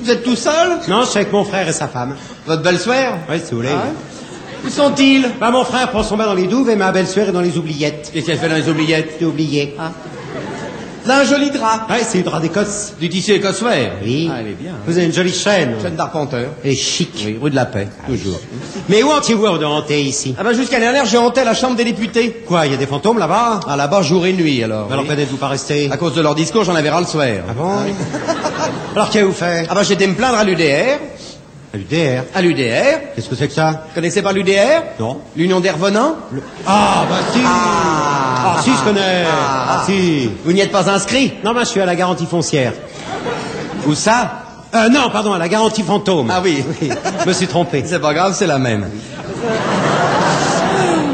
Vous êtes tout seul Non, je suis avec mon frère et sa femme. Votre belle-sœur Oui, si vous voulez. Ah ouais Où sont-ils Bah, mon frère prend son bain dans les douves et ma belle-sœur est dans les oubliettes. Qu'est-ce qu'elle fait dans les oubliettes J'ai oublié. Un joli drap. Ouais, c'est le drap d'Écosse. Du tissu écossaire Oui. Ah, elle est bien. Vous avez une jolie chaîne. Chaîne d'arpenteur. Et chic. Oui, rue de la Paix, toujours. Mais où hantiez-vous avant de hanter ici? Ah bah jusqu'à l'année dernière, j'ai hanté la chambre des députés. Quoi, il y a des fantômes là-bas? Ah là-bas, jour et nuit, alors. Alors, pourquoi n'êtes-vous pas resté? À cause de leur discours, j'en avais ras le soir. Ah bon? Alors, qu'avez-vous fait? Ah bah j'étais me plaindre à l'UDR. À l'UDR. À l'UDR. Qu'est-ce que c'est que ça? Vous connaissez pas l'UDR Non. L'Union des revenants? Ah, bah si Ah. Ah, si, je connais Ah. Ah, si Vous n'y êtes pas inscrit Non, moi, je suis à la garantie foncière. Où ça Euh, non, pardon, à la garantie fantôme. Ah oui. Je me suis trompé. C'est pas grave, c'est la même.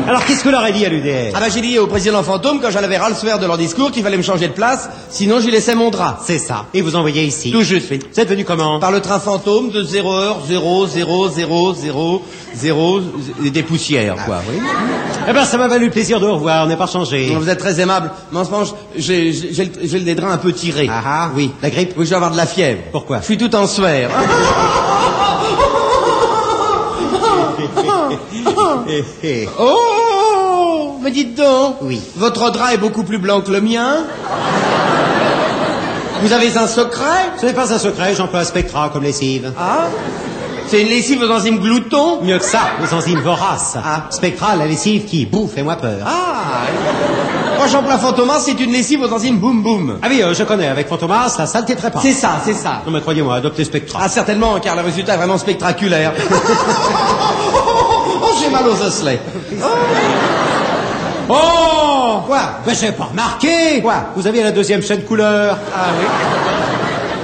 Alors, qu'est-ce que leur a dit à l'UDR Ah bah j'ai dit au président fantôme, quand j'en avais ras le de leur discours, qu'il fallait me changer de place, sinon j'y laissais mon drap. C'est ça. Et vous envoyez ici Tout juste, oui. Vous êtes venu comment Par le train fantôme de 0 heure 0 0 0 0 0 des poussières, quoi, oui. Eh ben, ça m'a valu le plaisir de vous revoir, on n'est pas changé. Vous êtes très aimable. Mais en ce moment, j'ai j'ai- j'ai le j'ai le drain un peu tiré. Ah ah, Oui. La grippe Oui, je vais avoir de la fièvre. Pourquoi Je suis tout en sueur. Eh. Oh Mais dites donc Oui. Votre drap est beaucoup plus blanc que le mien Vous avez un secret? Ce n'est pas un secret, j'emploie Spectra comme lessive. Ah C'est une lessive aux enzymes glouton? Mieux que ça, les enzymes voraces. Ah. Spectra, la lessive qui bouffe, fais-moi peur. Ah Moi j'emploie Fantomas, c'est une lessive aux enzymes boum boum. Ah oui, euh, je connais, avec Fantomas, la saleté très pas. C'est ça, c'est ça. Non mais croyez-moi, adoptez Spectra. Ah certainement, car le résultat est vraiment spectaculaire. oh, j'ai mal aux osselets. Oh Quoi Ben j'ai pas remarqué Quoi Vous aviez la deuxième chaîne couleur. Ah oui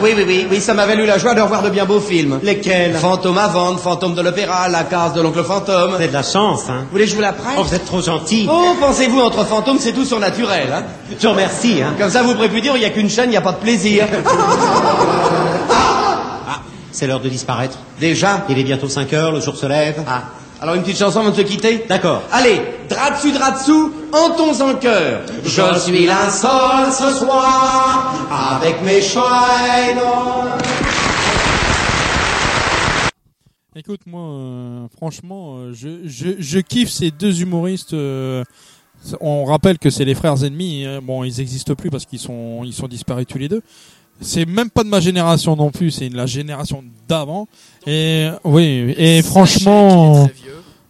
Oui, oui, oui, oui, ça m'a valu la joie de revoir de bien beaux films. Lesquels Fantôme à vendre, Fantôme de l'opéra, La case de l'oncle fantôme. Vous avez de la chance, hein Vous voulez que je vous la prête Oh, vous êtes trop gentil. Oh, pensez-vous, entre fantômes, c'est tout surnaturel, hein Je remercie, hein. Comme ça, vous pourrez plus dire, il n'y a qu'une chaîne, il n'y a pas de plaisir. Ah, c'est l'heure de disparaître. Déjà Il est bientôt 5 heures, le jour se lève. Ah. Alors, une petite chanson avant de se quitter D'accord. Allez, drap dessus, drap dessous, entons en chœur. Je suis linceul ce soir, avec mes chaînes. Écoute, moi, euh, franchement, euh, je, je, je kiffe ces deux humoristes. euh, on rappelle que c'est les frères ennemis. hein. Bon, ils n'existent plus parce qu'ils sont, ils sont disparus tous les deux. C'est même pas de ma génération non plus, c'est de la génération d'avant. Et oui, et franchement,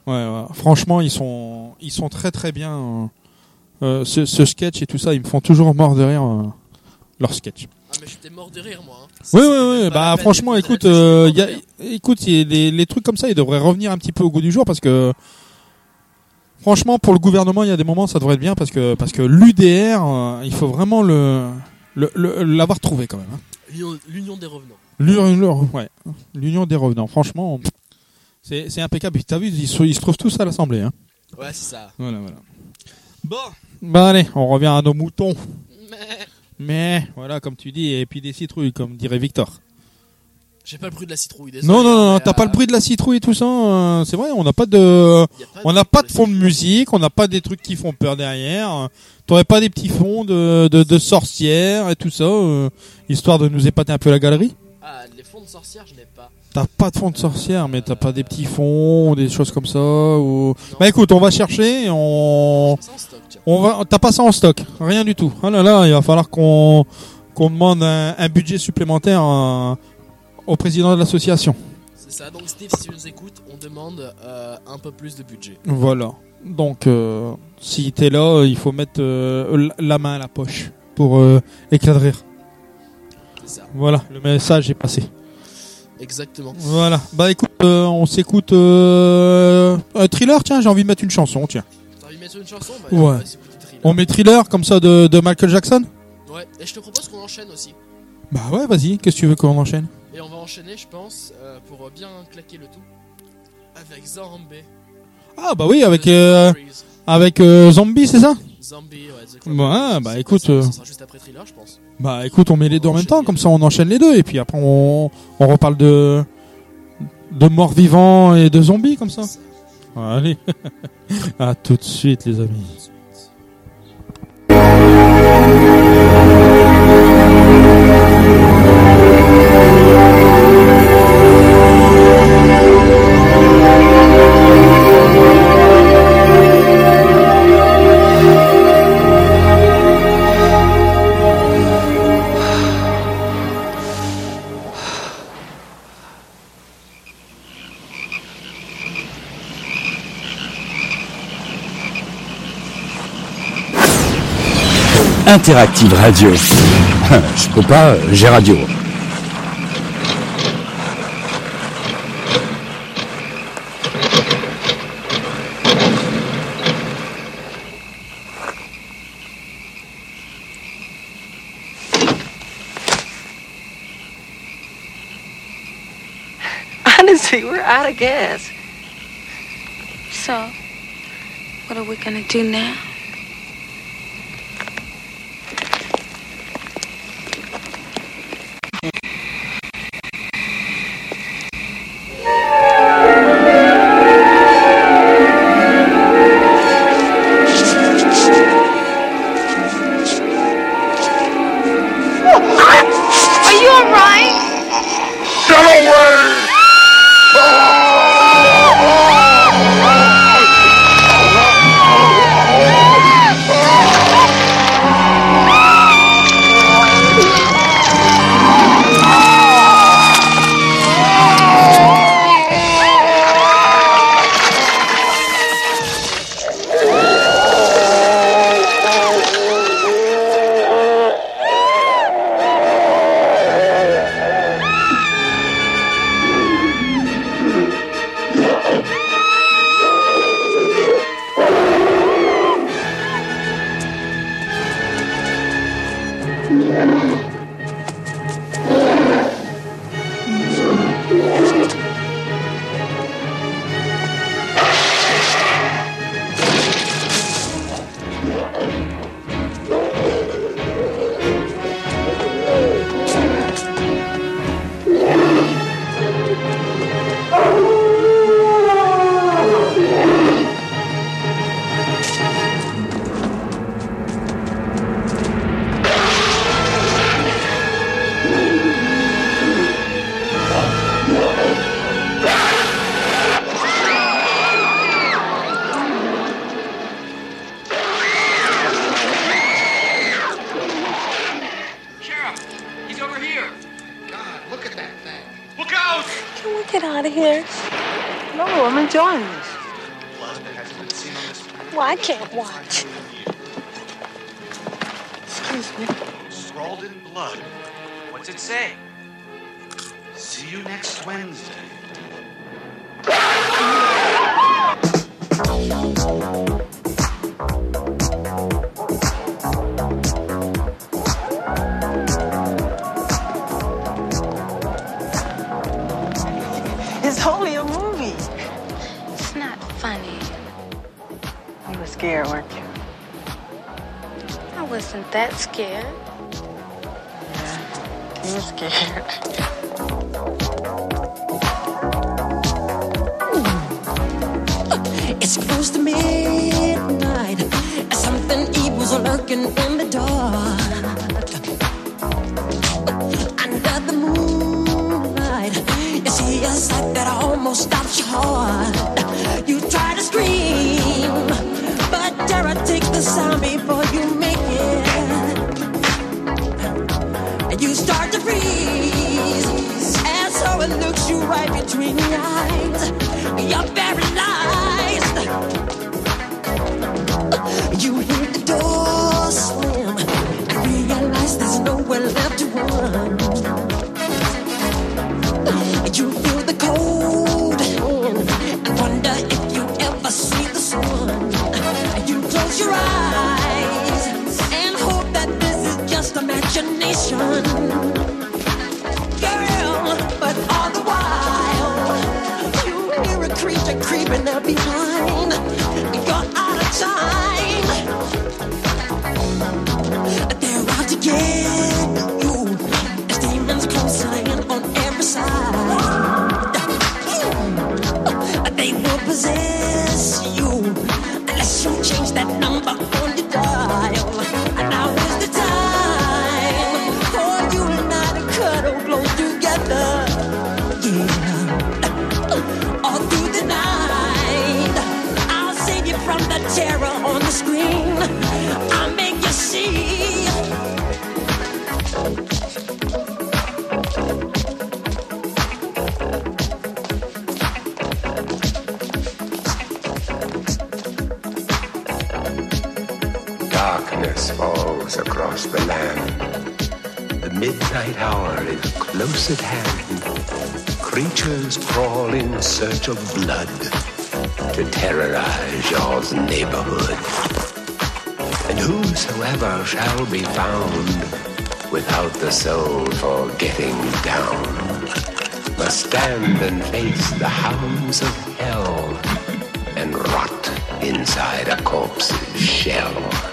ouais, ouais, franchement, ils sont, ils sont très très bien. euh, euh, ce, ce sketch et tout ça, ils me font toujours mort de rire euh, leur sketch. Ah, mais j'étais mort de rire, moi. hein. Oui, oui, oui. Bah, franchement, écoute, euh, y a- écoute, y les, les trucs comme ça, ils devraient revenir un petit peu au goût du jour parce que, franchement, pour le gouvernement, il y a des moments, ça devrait être bien parce que, parce que l'UDR, euh, il faut vraiment le, le- le- l'avoir trouvé quand même. hein. L'union- L'union des revenants. L'union, ouais, l'union des revenants. Franchement, c'est, impeccable. T'as vu, ils se, ils se trouvent tous à l'Assemblée. Hein. Ouais, c'est ça. Voilà, voilà. Bon. Bah allez, on revient à nos moutons. Mais voilà, comme tu dis, et puis des citrouilles, comme dirait Victor. J'ai pas le bruit de la citrouille, désolé. Non, non, non, mais, t'as pas euh, le bruit de la citrouille et tout ça. euh, c'est vrai, on n'a pas de, on n'a pas de fond de musique, on n'a pas des trucs qui font peur derrière. T'aurais pas des petits fonds de, de, de sorcières et tout ça, euh, histoire de nous épater un peu la galerie? Ah, les fonds de sorcière, je n'ai pas. T'as pas de fond de sorcière, mais t'as pas des petits fonds ou des choses comme ça ou. Bah écoute, on va chercher, on, on va, t'as pas ça en stock, rien du tout. Ah là là, il va falloir qu'on qu'on demande un, un budget supplémentaire à- au président de l'association. C'est ça. Donc, Steve, si tu nous écoutes, on demande euh, un peu plus de budget. Voilà. Donc, euh, si t'es là, il faut mettre euh, la main à la poche pour euh, éclairer. C'est ça. Voilà, le message est passé. Exactement. Voilà. Bah écoute, euh, on s'écoute euh, un thriller. Tiens, j'ai envie de mettre une chanson. Tiens. T'as envie de mettre une chanson bah, Ouais. on Thriller. Met thriller comme ça de, de Michael Jackson. Ouais, et je te propose qu'on enchaîne aussi. Bah ouais, vas-y. Qu'est-ce que tu veux qu'on enchaîne Et on va enchaîner, je pense, euh, pour bien claquer le tout, avec Zombie. Ah bah oui, avec euh, avec euh, Zombie, c'est ça Zombie, ouais, The Ouais, bah écoute. euh, Ça sera juste après Thriller, je pense. Bah écoute, on met les deux en même temps, comme ça on enchaîne les deux, et puis après on, on reparle de de morts vivants et de zombies comme ça. Allez, à tout de suite les amis. Interactive Radio. Je peux pas, j'ai radio. Honestly, we're out of gas. So, what are we gonna do now? scared. of blood to terrorize y'all's neighborhood. And whosoever shall be found without the soul for getting down must stand and face the hounds of hell and rot inside a corpse's shell.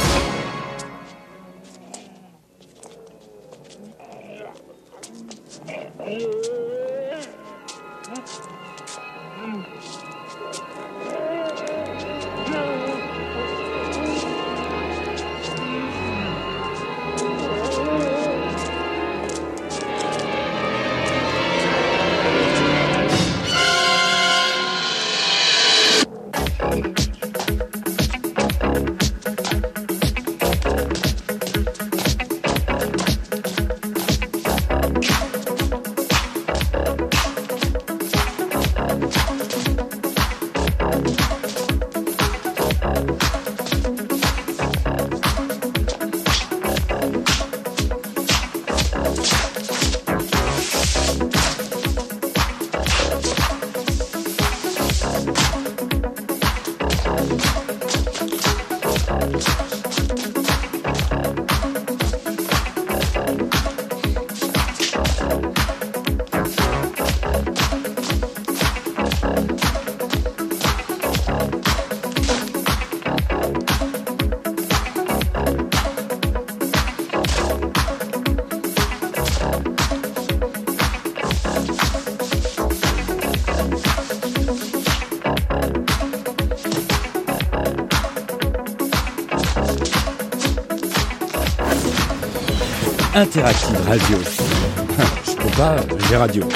Interactive Radio. Je peux pas, euh, les radios.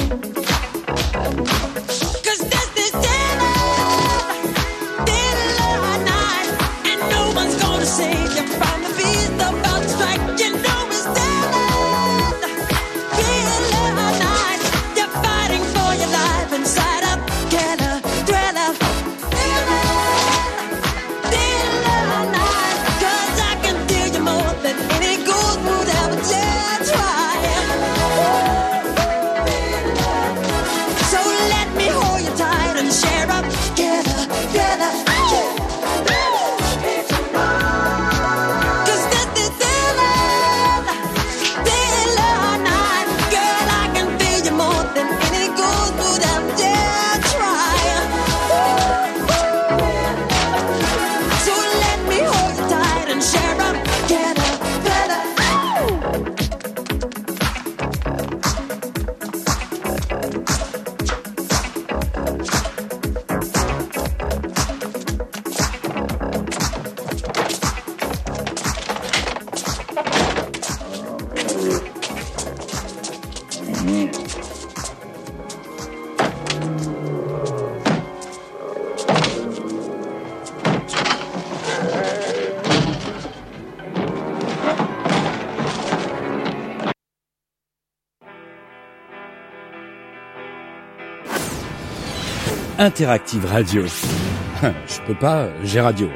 Interactive Radio. Je peux pas, euh, j'ai radio.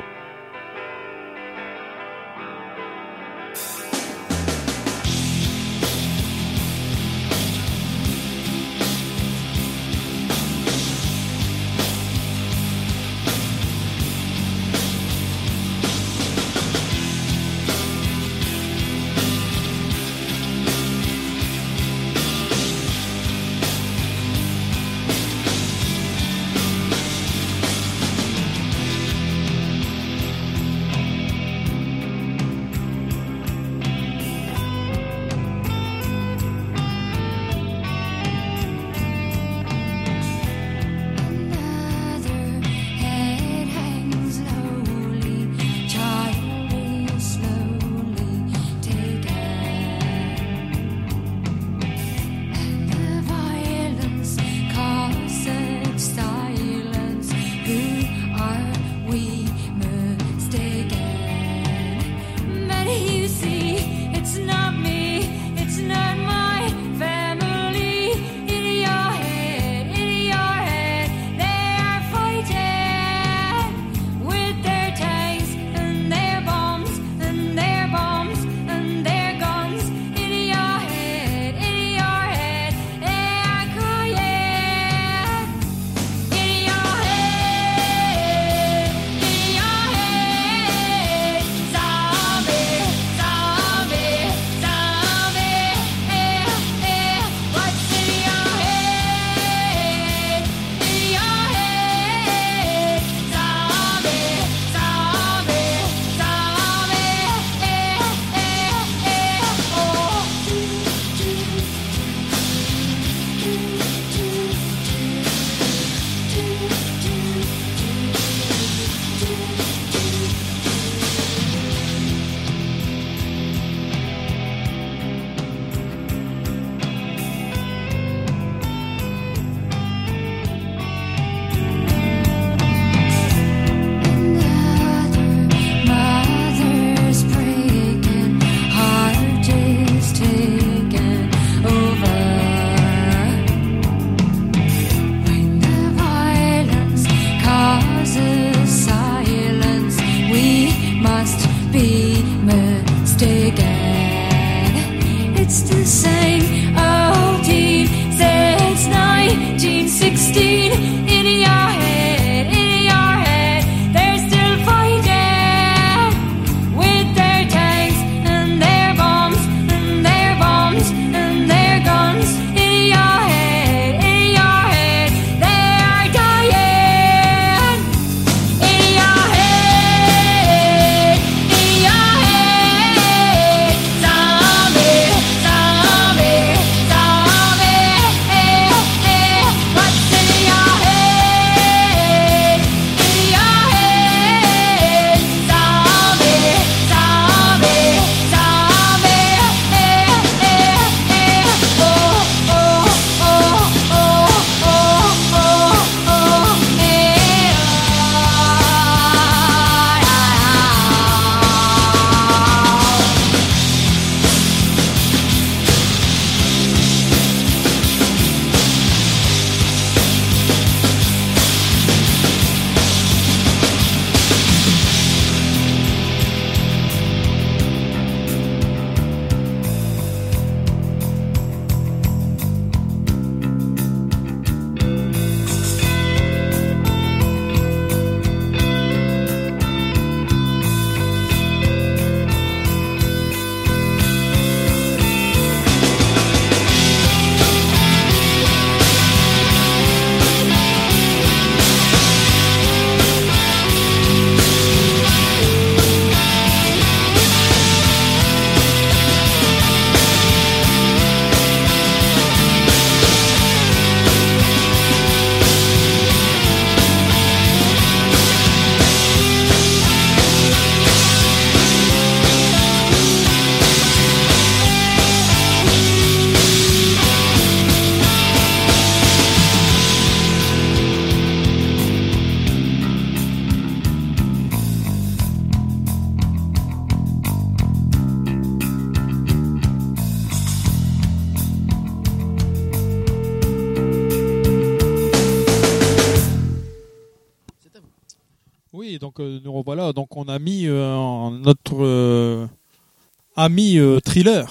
Ami euh, thriller.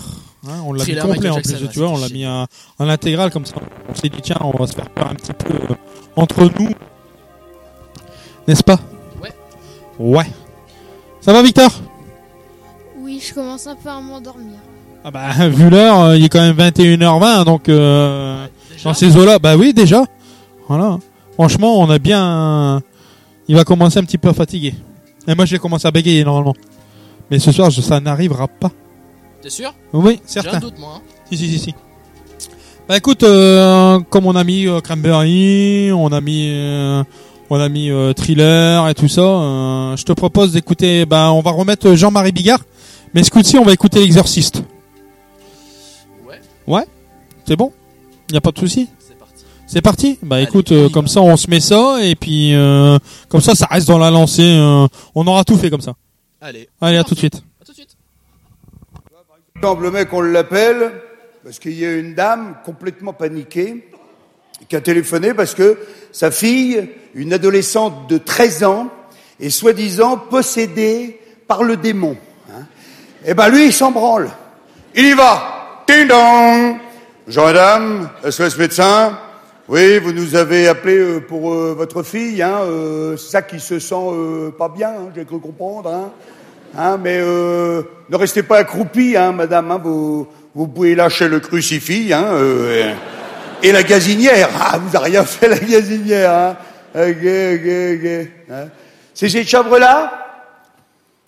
Hein, on l'a mis Thriller, complet en plus, Jackson, ouais, tu vois, on l'a mis en, en intégral comme ça. On s'est dit tiens, on va se faire peur un petit peu euh, entre nous, n'est-ce pas? Ouais. Ouais. Ça va, Victor? Oui, je commence un peu à m'endormir. Ah bah vu l'heure, euh, il est quand même 21h20, donc euh, dans ces eaux-là, bah oui déjà. Voilà. Franchement, on a bien. Il va commencer un petit peu à fatiguer. Et moi, j'ai commencé à bégayer normalement. Mais ce soir, je- ça n'arrivera pas. T'es sûr? Oui, J'ai un certain. doute, moi. hein. Si, si, si, si. Bah écoute, euh, comme on a mis euh, Cranberry, on a mis, euh, on a mis euh, Thriller et tout ça, euh, je te propose d'écouter. Bah, on va remettre Jean-Marie Bigard, mais ce coup-ci, on va écouter l'Exorciste. Ouais. Ouais, c'est bon? Y a pas de souci? C'est parti. Bah écoute, euh, comme ça, on se met ça et puis euh, comme ça, ça reste dans la lancée. euh, on aura tout fait comme ça. Allez. Allez, à tout de suite. Le mec, on l'appelle parce qu'il y a une dame complètement paniquée qui a téléphoné parce que sa fille, une adolescente de 13 ans, est soi-disant possédée par le démon. hein. Eh ben lui, il s'en branle. Il y va. Ding dong. Bonjour madame, SOS médecin. Oui, vous nous avez appelé euh, pour euh, votre fille, hein, euh, ça qui se sent pas bien, hein, j'ai cru comprendre. Hein, mais euh, ne restez pas accroupi, hein, madame. Hein, vous, vous pouvez lâcher le crucifix euh, et la gazinière. Ah, vous n'avez rien fait la gazinière. Hein. Hein. C'est cette chambre-là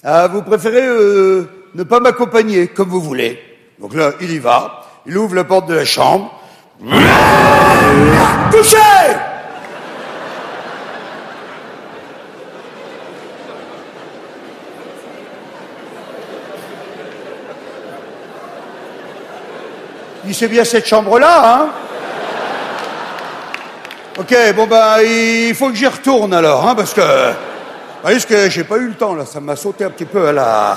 ah, Vous préférez euh, ne pas m'accompagner, comme vous voulez. Donc là, il y va. Il ouvre la porte de la chambre. Couchez Il c'est bien cette chambre-là, hein Ok, bon ben, il faut que j'y retourne alors, hein, parce que... Parce que j'ai pas eu le temps, là, ça m'a sauté un petit peu à la...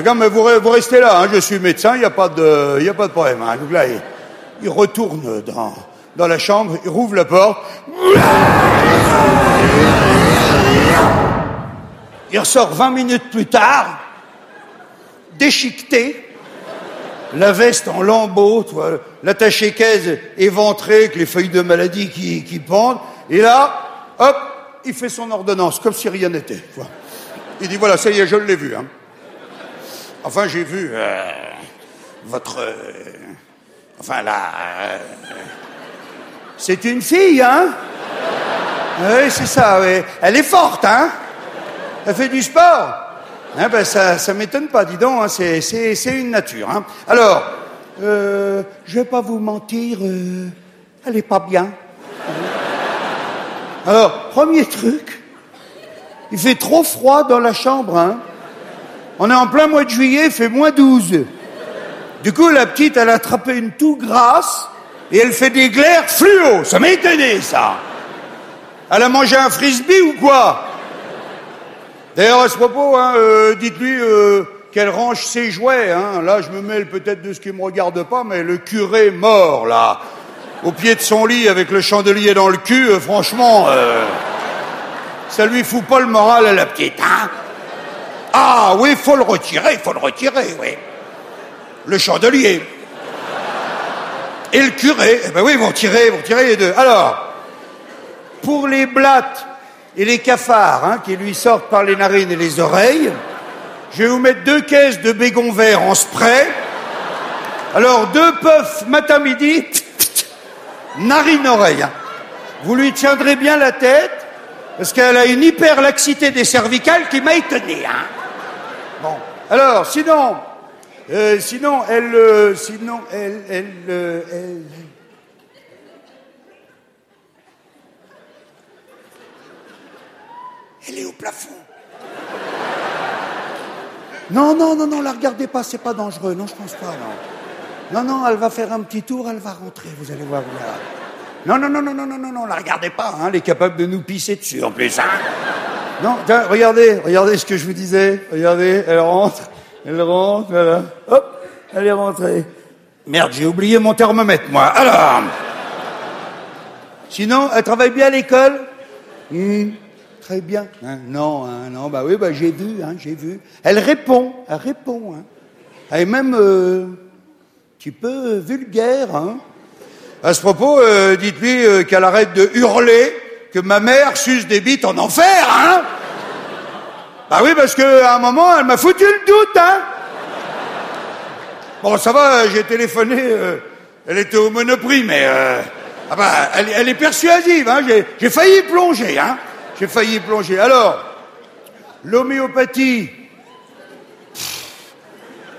Gars, mais vous, vous restez là, hein, je suis médecin, il n'y a, pas de- a pas de problème. Hein. Donc là, il, il retourne dans, dans la chambre, il rouvre la porte. Il ressort 20 minutes plus tard, déchiqueté, la veste en lambeaux, tu vois, l'attaché caisse éventré avec les feuilles de maladie qui, pendent. Et là, hop, il fait son ordonnance, comme si rien n'était. Il dit, voilà, ça y est, je l'ai vu. Hein. Enfin, j'ai vu euh, votre... euh, enfin, là... euh, c'est une fille, hein Oui, c'est ça, oui. Elle est forte, hein Elle fait du sport Hein, ben, ça, ça m'étonne pas, dis donc, hein, c'est, une nature. Hein. Alors, euh, je vais pas vous mentir, euh, elle est pas bien. Alors, premier truc, il fait trop froid dans la chambre. Hein. On est en plein mois de juillet, il fait moins 12. Du coup, la petite, elle a attrapé une toux grasse et elle fait des glaires fluo. Ça m'a étonné, ça. Elle a mangé un frisbee ou quoi? D'ailleurs, à ce propos, hein, euh, dites-lui euh, qu'elle range ses jouets. Hein. Là, je me mêle peut-être de ce qui me regarde pas, mais le curé mort, là, au pied de son lit avec le chandelier dans le cul, euh, franchement, ça lui fout pas le moral à la petite. Hein ah oui, faut le retirer, faut le retirer, oui. Le chandelier. Et le curé. Eh ben oui, vous retirez, vous retirez les deux. Alors, pour les blattes et les cafards hein, qui lui sortent par les narines et les oreilles, je vais vous mettre deux caisses de bégon vert en spray. Alors, deux puffs matin-midi, narine-oreille. hein. Vous lui tiendrez bien la tête, parce qu'elle a une hyperlaxité des cervicales qui m'a étonné. Hein. Bon, alors, sinon, euh, sinon, elle, euh, sinon, elle, euh, elle. Elle est au plafond. Non, non, non, non, la regardez pas, c'est pas dangereux. Non, je pense pas, non. Non, non, elle va faire un petit tour, elle va rentrer, vous allez voir. vous. Non, non, non, non, non, non, non, non, la regardez pas, hein, elle est capable de nous pisser dessus en plus, hein. Non, tiens, regardez, regardez ce que je vous disais. Regardez, elle rentre, elle rentre, voilà. Hop, elle est rentrée. Merde, j'ai oublié mon thermomètre, moi. Alors. Sinon, elle travaille bien à l'école? Hmm, très bien. Hein, non, hein, non, bah oui, bah j'ai vu, hein, j'ai vu. Elle répond, elle répond. Hein. Elle est même euh, un petit peu vulgaire. Hein. À ce propos, euh, dites-lui euh, qu'elle arrête de hurler que ma mère suce des bites en enfer, hein Bah oui, parce qu'à un moment, elle m'a foutu le doute, hein Bon, ça va, j'ai téléphoné, elle était au Monoprix, mais... ah bah, elle, elle est persuasive, hein, j'ai- j'ai failli plonger, hein J'ai failli plonger. Alors, l'homéopathie,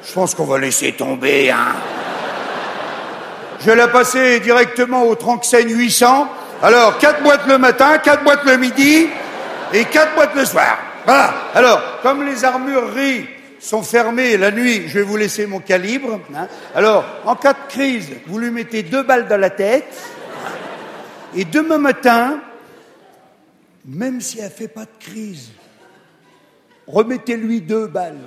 je pense qu'on va laisser tomber, hein je vais la passer directement au Tranxène 800. Alors, quatre boîtes le matin, quatre boîtes le midi et quatre boîtes le soir. Voilà. Alors, comme les armureries sont fermées la nuit, je vais vous laisser mon calibre. hein. Alors, en cas de crise, vous lui mettez deux balles dans la tête. Et demain matin, même si elle fait pas de crise, remettez-lui deux balles.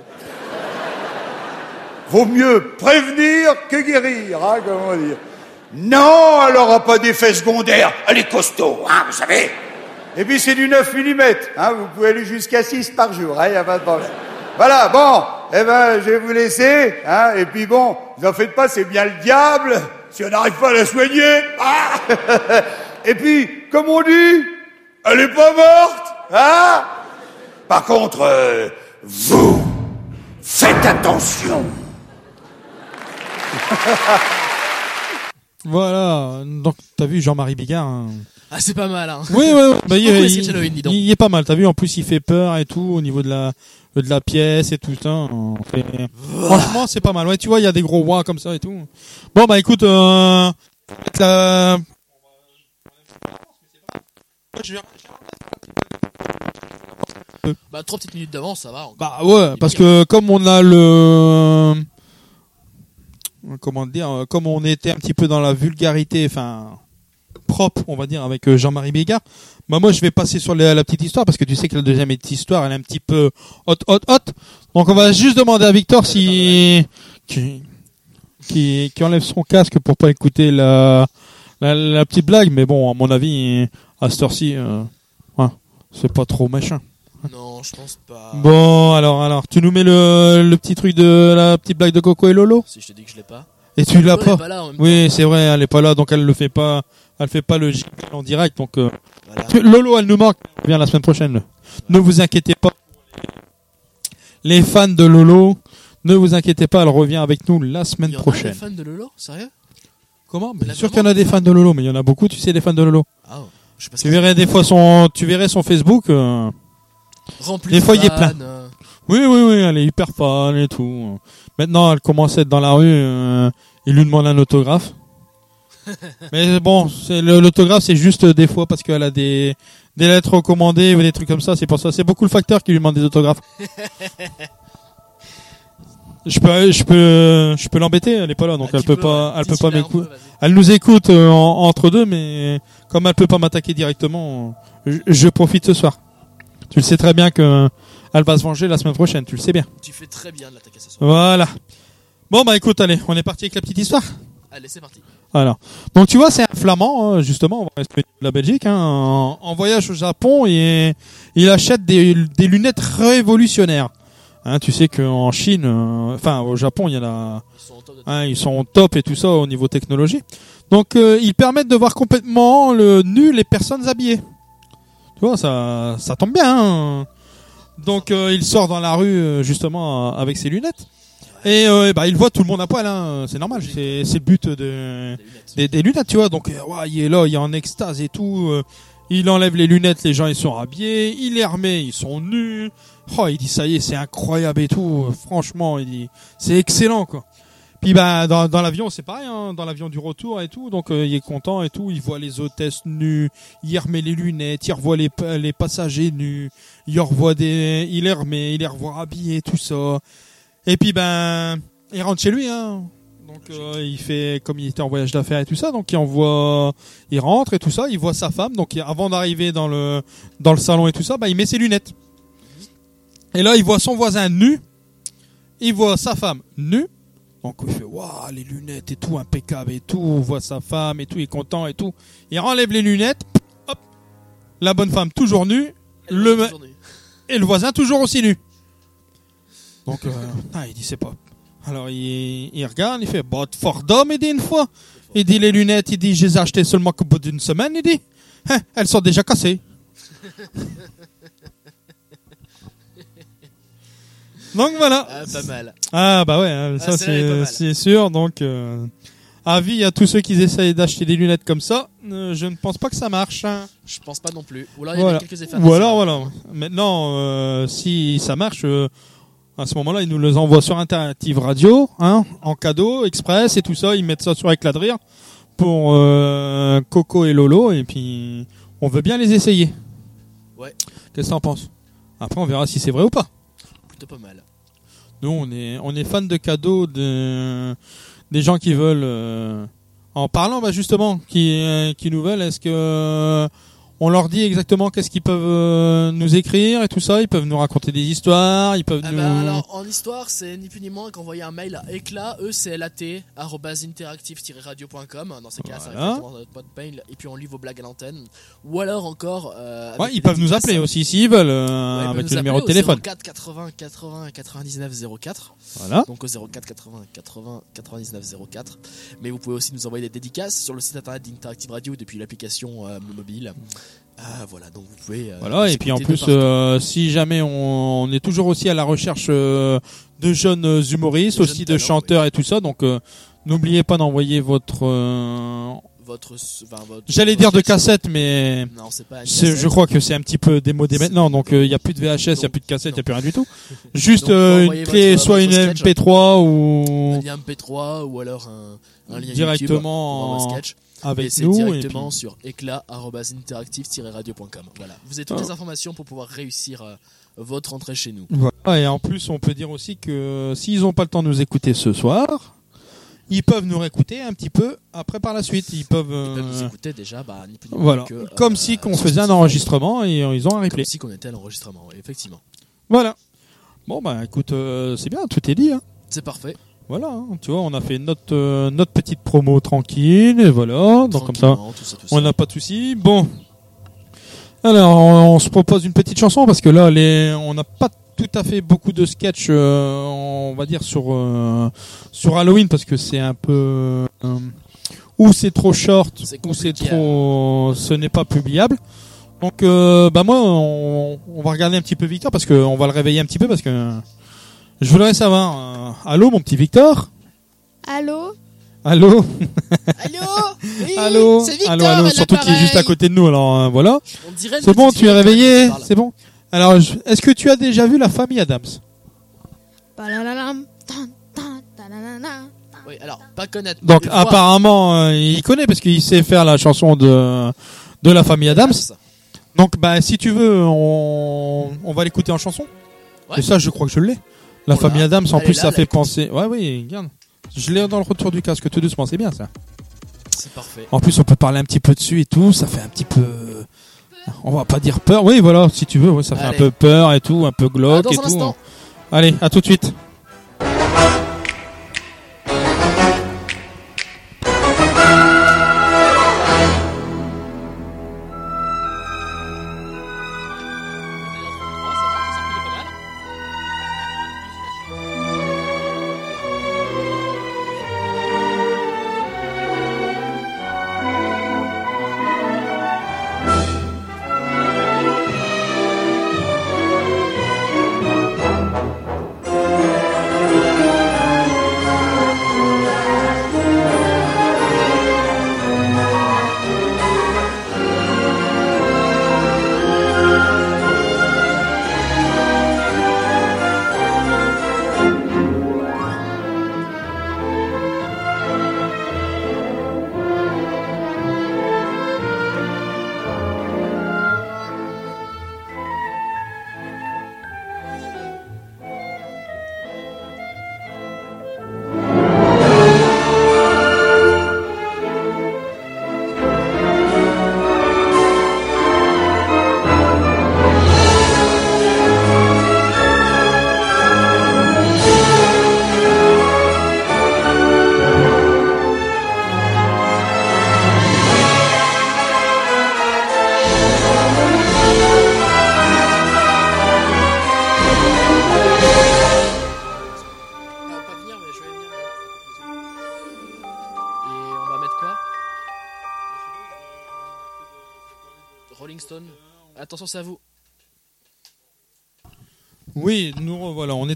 Vaut mieux prévenir que guérir, hein, comment dire. Non, elle n'aura pas d'effet secondaire. Elle est costaud, hein, vous savez. Et puis c'est du 9 mm, hein, vous pouvez aller jusqu'à 6 par jour, il n'y a pas de problème. Voilà, bon, eh ben, je vais vous laisser, hein, et puis bon, vous en faites pas, c'est bien le diable, si on n'arrive pas à la soigner. Ah et puis, comme on dit, elle est pas morte, hein? Par contre, euh, vous, faites attention. Voilà, donc t'as vu Jean-Marie Bigard. hein? Ah, c'est pas mal, hein. Oui, oui, oui. Bah, il, Beaucoup les il- sketchs Halloween, dis donc. il est pas mal. T'as vu, en plus, il fait peur et tout au niveau de la de la pièce et tout ça. On fait- Franchement, c'est pas mal. Ouais, tu vois, il y a des gros rois comme ça et tout. Bon, bah écoute, euh... Bah, trois petites minutes d'avance, ça va. encore. Bah ouais, parce que comme on a le comment dire, comme on était un petit peu dans la vulgarité, enfin propre, on va dire, avec euh, Jean-Marie Bégard, bah moi je vais passer sur la, la petite histoire parce que tu sais que la deuxième petite histoire, elle est un petit peu hot, hot, hot. Donc on va juste demander à Victor si qui, qui qui enlève son casque pour pas écouter la la, la petite blague, mais bon, à mon avis, à cette heure-ci, euh, ouais, c'est pas trop machin. Non, je pense pas. Bon, alors, alors, tu nous mets le, le petit truc de la petite blague de Coco et Lolo Si je te dis que je l'ai pas. Et tu l'as pas, pas là Oui, c'est vrai, elle est pas là, donc elle le fait pas, elle fait pas le en direct, donc euh, tu- Lolo, elle nous manque. Elle vient la semaine prochaine. Ne vous inquiétez pas. Les fans de Lolo, ne vous inquiétez pas, elle revient avec nous la semaine Il y en a prochaine. des fans de Lolo Sérieux? Comment? Bien sûr qu'il y en a des fans de Lolo, mais il y en a beaucoup, tu sais, des fans de Lolo. Ah, ouais. Je sais pas ce Tu verrais des fois son, tu verrais son Facebook. euh, Rempli des de fois, il est plein. euh. Oui, oui, oui, elle est hyper fan et tout. Maintenant, elle commence à être dans la rue. euh, il lui demande un autographe. Mais bon, l'autographe, c'est juste des fois parce qu'elle a des des lettres recommandées ou des trucs comme ça. C'est pour ça. C'est beaucoup le facteur qui lui demande des autographes. Je peux, je peux, je peux l'embêter. Elle est pas là, donc Ah, elle peut peux, pas, elle peut pas m'écouter. Elle nous écoute euh, en- entre deux, mais comme elle peut pas m'attaquer directement, je, je profite ce soir. Tu le sais très bien que elle va se venger la semaine prochaine. Tu le sais bien. Tu fais très bien de l'attaquer ce soir. Voilà. Bon bah écoute, allez, on est parti avec la petite histoire. Allez, c'est parti. Voilà. Donc tu vois, c'est un flamand, hein, justement, on va rester de la Belgique, hein, en, en voyage au Japon et il achète des, des lunettes révolutionnaires. Hein, tu sais qu'en Chine, euh, enfin au Japon, il y en a, hein, ils sont top et tout ça au niveau technologie. Donc euh, ils permettent de voir complètement le nu les personnes habillées. Tu vois, ça, ça tombe bien. hein. Donc euh, il sort dans la rue euh, justement euh, avec ses lunettes. Et euh, bah, il voit tout le monde à poil, hein. c'est normal, c'est c'est le but de, des, des lunettes, tu vois. Donc ouais, il est là, il est en extase et tout. Il enlève les lunettes, les gens ils sont habillés. Il les remet, ils sont nus. Oh, il dit ça y est, c'est incroyable et tout. Franchement, il dit c'est excellent quoi. Puis bah dans, l'avion c'est pareil, hein, dans l'avion du retour et tout, donc euh, il est content et tout. Il voit les hôtesses nues, il remet les lunettes, il revoit les passagers nus, il revoit des, il les remet, il les revoit habillés, tout ça. Et puis ben, il rentre chez lui, hein. Donc euh, il fait comme il était en voyage d'affaires et tout ça, donc il envoie, il rentre et tout ça, il voit sa femme. Donc il- avant d'arriver dans le dans le salon et tout ça, bah il met ses lunettes. Et là il voit son voisin nu, il voit sa femme nue. Donc il fait waouh les lunettes et tout impeccable et tout, on voit sa femme et tout, il est content et tout. Il enlève les lunettes, hop, la bonne femme toujours nue, le me- et le voisin toujours aussi nu. Donc, euh, ah, il dit c'est pas. Alors il, il regarde, il fait bah fort d'homme, il dit une fois. Il dit les lunettes, il dit je les ai achetées seulement qu'au bout d'une semaine, il dit. Hein, elles sont déjà cassées. Donc voilà. Ah, pas mal. Ah bah ouais, hein, Ah, ça c'est sûr. Donc euh, avis à tous ceux qui essayent d'acheter des lunettes comme ça, euh, je ne pense pas que ça marche. hein. Je pense pas non plus. Ou alors il y Voilà. a quelques effets. Ou alors voilà. Maintenant, euh, si ça marche, à ce moment-là, ils nous les envoient sur Interactive Radio, hein, en cadeau, express et tout ça. Ils mettent ça sur Éclat de rire pour euh, Coco et Lolo, et puis on veut bien les essayer. Ouais. Qu'est-ce que t'en penses? Après, on verra si c'est vrai ou pas. Plutôt pas mal. Nous, on est, on est fan de cadeaux de, des gens qui veulent. euh, en parlant, bah justement, qui, euh, qui nous veulent, est-ce que on leur dit exactement qu'est-ce qu'ils peuvent euh, nous écrire et tout ça Ils peuvent nous raconter des histoires, ils peuvent Ah nous. bah alors en histoire c'est ni plus ni moins qu'envoyer un mail à éclat e c l a t arobase interactive-radio.com dans ces cas ça Voilà. dans notre boîte mail et puis on lit vos blagues à l'antenne ou alors encore euh, Ouais, ils peuvent nous appeler aussi s'ils veulent, euh, Ouais, avec nous le numéro de téléphone. 04 80 80 99 04 Voilà. donc au 04 80 80 99 04 mais vous pouvez aussi nous envoyer des dédicaces sur le site internet d'Interactive Radio depuis l'application euh, mobile ah voilà donc vous pouvez euh, Voilà, et puis en plus, euh, si jamais on, on est toujours aussi à la recherche euh, de jeunes euh, humoristes, De aussi jeunes de talents, chanteurs et tout ça, donc euh, n'oubliez pas d'envoyer votre. euh, votre, enfin, votre- J'allais dire de cassette, mais Non, c'est pas cassette. je crois que c'est un petit peu démodé maintenant, donc il n'y a plus de VHS, il n'y a plus de cassette, il n'y a plus rien du tout. Juste Donc, euh, une clé, votre- soit une sketch. MP3 ou un lien MP3 ou alors un, un lien Directement YouTube un sketch. Avec c'est directement puis- sur éclat-interactive-radio.com. Voilà, vous avez toutes Voilà. les informations pour pouvoir réussir euh, votre entrée chez nous. Voilà, et en plus, on peut dire aussi que s'ils n'ont pas le temps de nous écouter ce soir, ils peuvent nous réécouter un petit peu après par la suite. Ils peuvent. Ils peuvent nous euh, écouter déjà, bah, ni plus ni moins Voilà, que, euh, comme si qu'on faisait un enregistrement et euh, ils ont un replay. Comme si qu'on était à l'enregistrement, effectivement. Voilà. Bon bah écoute, euh, c'est bien, tout est dit. Hein. C'est parfait. Voilà, hein, tu vois, on a fait notre euh, notre petite promo tranquille et voilà, donc comme ça, Tranquillement, tout ça, tout ça. on n'a pas de soucis. Bon, alors on, on se propose une petite chanson parce que là, les, on n'a pas tout à fait beaucoup de sketchs, euh, on va dire sur euh, sur Halloween parce que c'est un peu euh, ou c'est trop short ou c'est trop, ce n'est pas publiable. Donc bah moi, on, on va regarder un petit peu Victor parce que on va le réveiller un petit peu parce que je voudrais savoir. euh, allô, mon petit Victor. Allô Allô. Allô Oui, Allô. c'est Victor allô, allô. Surtout qu'il est juste à côté de nous. Alors euh, voilà. On dirait une C'est bon, tu es réveillé. C'est bon. Alors, je- est-ce que tu as déjà vu la famille Adams. Oui, alors, pas connaître. Donc voir. apparemment, euh, il connaît parce qu'il sait faire la chanson de de la famille Adams. Donc bah si tu veux, on, on va l'écouter en chanson. Ouais. Et ça, je crois que je l'ai. La famille Adams, en plus, ça fait penser. Ouais, oui, regarde. Je l'ai dans le retour du casque tout doucement, c'est bien ça. C'est parfait. En plus, on peut parler un petit peu dessus et tout. Ça fait un petit peu. On va pas dire peur. Oui, voilà, si tu veux, ouais, ça fait un peu peur et tout, un peu glauque dans et tout. Allez, à tout de suite.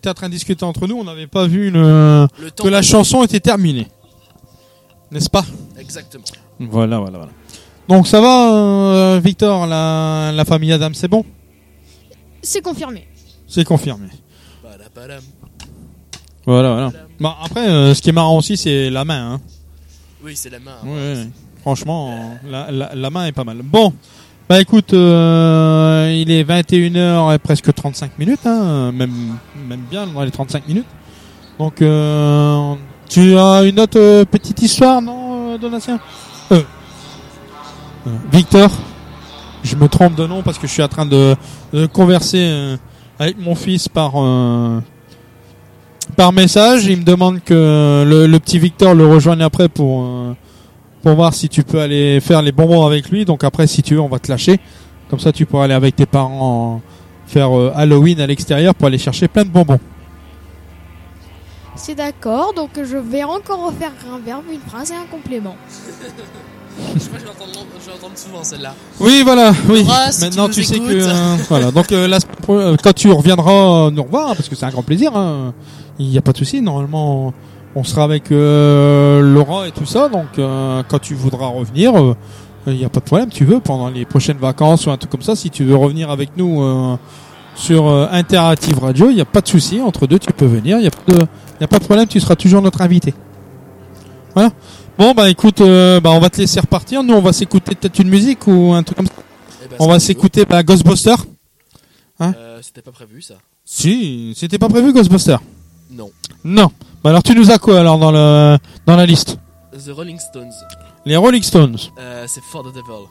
Était en train de discuter entre nous, on n'avait pas vu le, que la chanson était terminée. N'est-ce pas Exactement. Voilà, voilà, voilà. Donc ça va, euh, Victor, la, la famille Adam, c'est bon? C'est confirmé. C'est confirmé. Voilà, voilà. Bah, après, euh, ce qui est marrant aussi, c'est la main. Hein. Oui, c'est la main. hein. Ouais, franchement, la, la, la main est pas mal. Bon, bah écoute, euh, il est 21h et presque 35 minutes, hein, même, même bien dans les 35 minutes. Donc, euh, tu as une autre euh, petite histoire, non, Donatien? Euh, Victor Je me trompe de nom parce que je suis en train de, converser avec mon fils par... par message, il me demande que le, le petit Victor le rejoigne après pour pour voir si tu peux aller faire les bonbons avec lui. Donc après, si tu veux, on va te lâcher. Comme ça, tu pourras aller avec tes parents euh, faire euh, Halloween à l'extérieur pour aller chercher plein de bonbons. C'est d'accord, donc je vais encore refaire un verbe, une phrase et un complément. Je crois que je vais entendre, souvent celle-là. Oui, voilà. Oui. Laura, si Maintenant, tu sais que euh, voilà. Donc euh, la euh, quand tu reviendras nous revoir, parce que c'est un grand plaisir. hein, Il n'y a pas de souci. Normalement, on sera avec euh, Laurent et tout ça. Donc euh, quand tu voudras revenir, euh, il n'y a pas de problème. Tu veux pendant les prochaines vacances ou un truc comme ça, si tu veux revenir avec nous euh, sur euh, Interactive Radio, il n'y a pas de souci. Entre deux, tu peux venir. Il n'y a pas de, il y a pas de problème. Tu seras toujours notre invité. Voilà. Bon bah écoute, euh, bah on va te laisser repartir. Nous on va s'écouter peut-être une musique ou un truc comme ça. Eh ben, on va s'écouter bah, Ghostbuster. Hein? Euh, C'était pas prévu ça. Si, c'était pas prévu Ghostbuster. Non. Non. Bah alors tu nous as quoi alors dans le dans la liste The Rolling Stones. Les Rolling Stones. Euh, c'est For the Devil.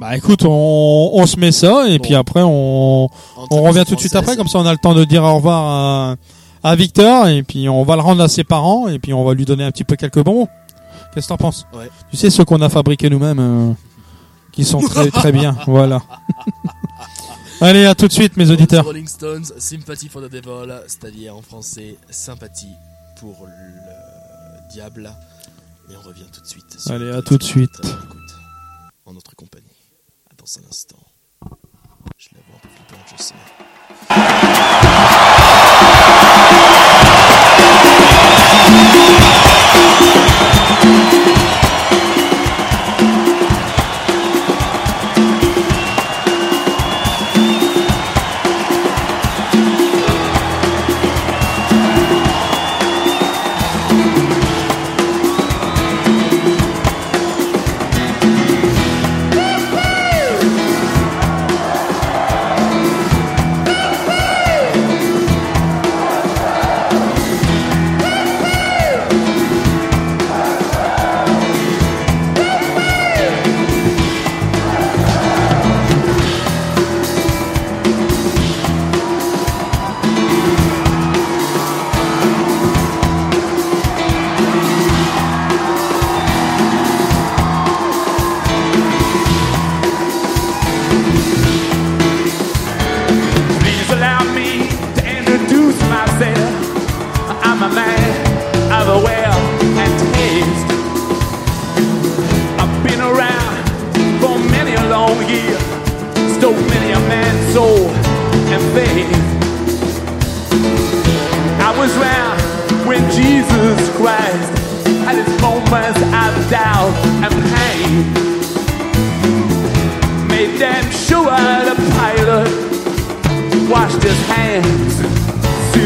Bah écoute, on, on se met ça et puis après on on revient tout de suite après comme ça on a le temps de dire au revoir à, à Victor et puis on va le rendre à ses parents et puis on va lui donner un petit peu quelques bonbons. Qu'est-ce que t'en penses Ouais. Tu sais ceux qu'on a fabriqués nous-mêmes euh, qui sont très très bien. Voilà. Allez, à tout de suite mes auditeurs. Rolling Stones, Sympathy for the Devil, c'est-à-dire en français sympathie pour le diable. Et on revient tout de suite. sur Allez, le à tout de suite. écoute. En notre compagnie. À Dans un instant. Je la vois un peu flippante, je sais.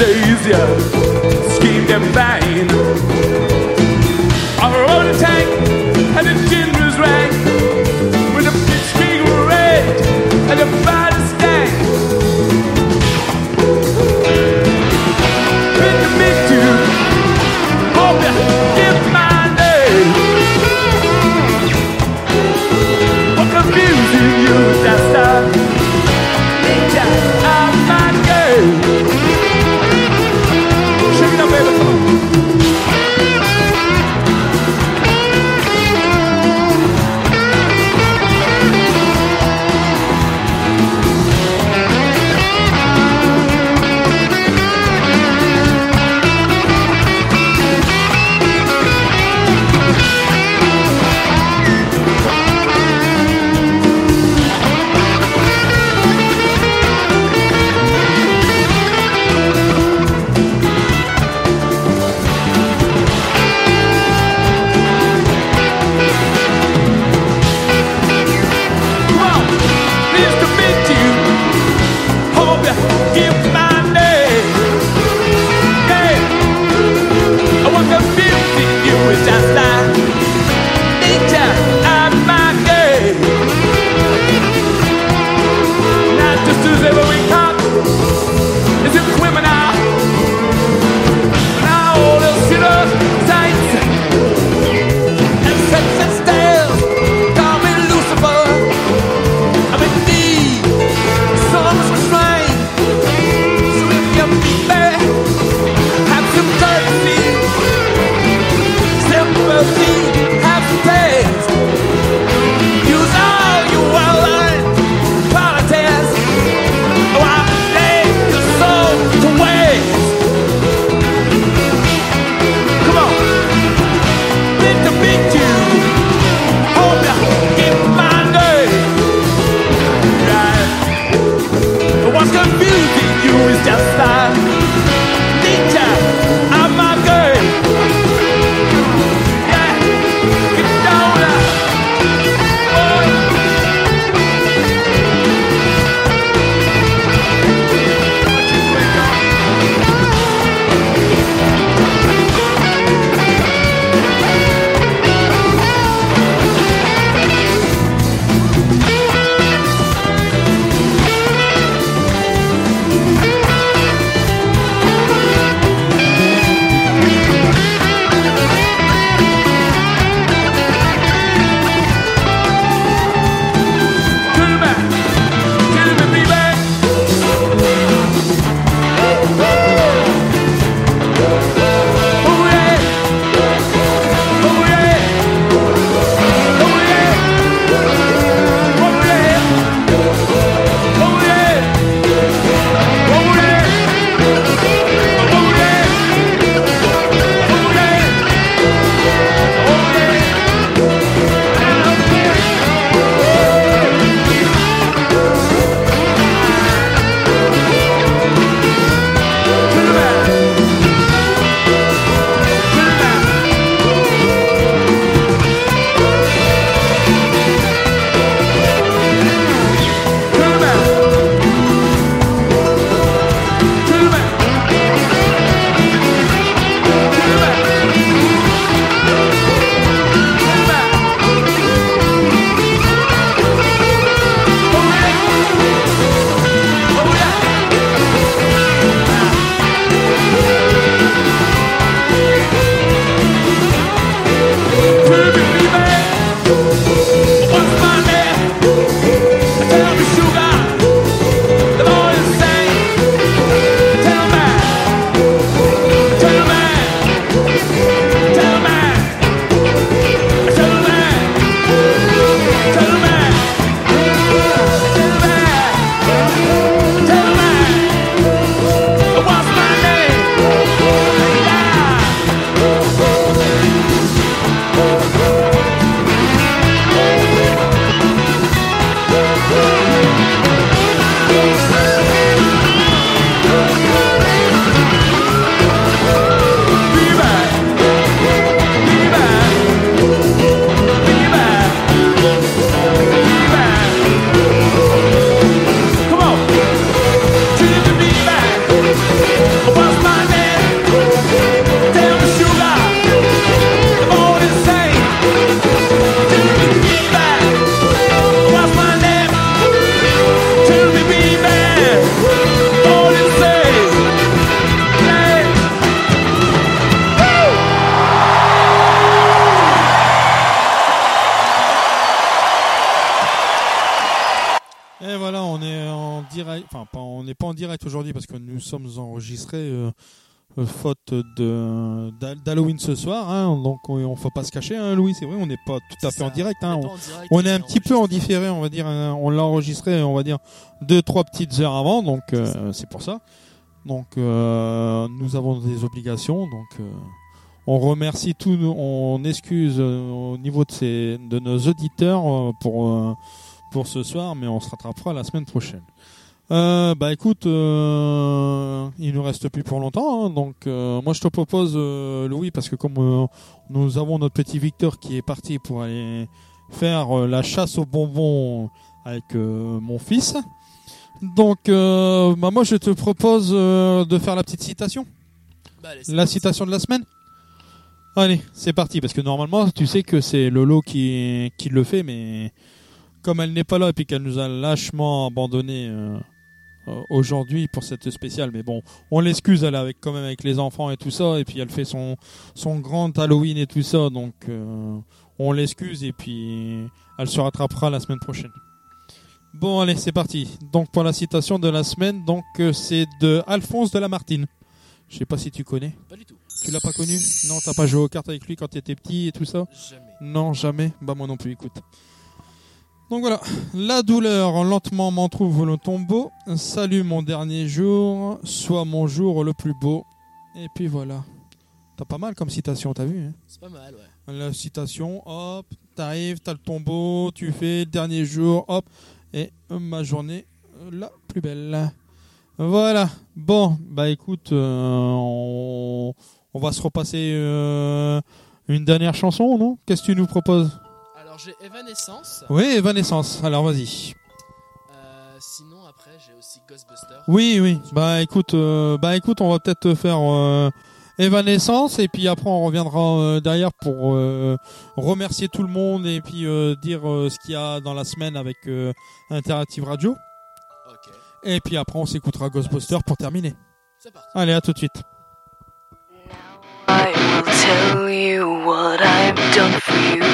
Anastasia schemed and fine. Our own tank and it nous sommes enregistrés euh, euh, faute de d'Ha- d'Halloween ce soir. hein. donc on, on faut pas se cacher, hein, Louis. C'est vrai, on n'est pas tout à fait en direct. hein. On en direct, on est un petit peu en différé, on va dire. On l'a enregistré, on va dire deux trois petites heures avant. Donc euh, c'est pour ça. Donc euh, nous avons des obligations. Donc on remercie tous, nos- on excuse au niveau de, ces, de nos auditeurs pour, pour ce soir, mais on se rattrapera la semaine prochaine. Euh, bah écoute, euh, il nous reste plus pour longtemps, hein, donc euh, moi je te propose euh, Louis parce que comme euh, nous avons notre petit Victor qui est parti pour aller faire euh, la chasse aux bonbons avec euh, mon fils, donc euh, bah moi je te propose euh, de faire la petite citation, Bah, allez, la citation de la semaine. Allez, c'est parti parce que normalement tu sais que c'est Lolo qui qui le fait, mais comme elle n'est pas là et puis qu'elle nous a lâchement abandonné aujourd'hui pour cette spéciale, mais bon, on l'excuse, elle est avec quand même avec les enfants et tout ça, et puis elle fait son son grand Halloween et tout ça, donc euh, on l'excuse et puis elle se rattrapera la semaine prochaine. Bon, allez, c'est parti. Donc pour la citation de la semaine, donc euh, c'est de Alphonse de Lamartine. Je sais pas si tu connais. Pas du tout. Tu l'as pas connu? Non, t'as pas joué aux cartes avec lui quand t'étais petit et tout ça? Jamais. Non, jamais? Bah moi non plus, écoute. Donc voilà, la douleur lentement m'en trouve le tombeau. Salut mon dernier jour, soit mon jour le plus beau. Et puis voilà. T'as pas mal comme citation, t'as vu hein C'est pas mal, ouais. La citation, hop, t'arrives, t'as le tombeau, tu fais le dernier jour, hop, et ma journée la plus belle. Voilà. Bon, bah écoute, euh, on, on va se repasser euh, une dernière chanson, non? Qu'est-ce que tu nous proposes? J'ai Evanescence. Oui, Evanescence. Alors vas-y. Euh, sinon après j'ai aussi Ghostbusters. Oui, oui. Bah écoute, euh, bah écoute, on va peut-être faire euh, Evanescence et puis après on reviendra euh, derrière pour remercier tout le monde et puis dire ce qu'il y a dans la semaine avec Interactive Radio. Et puis après on s'écoutera Ghostbusters pour terminer. C'est parti. Allez, à tout de suite. I will tell you what I've done for you.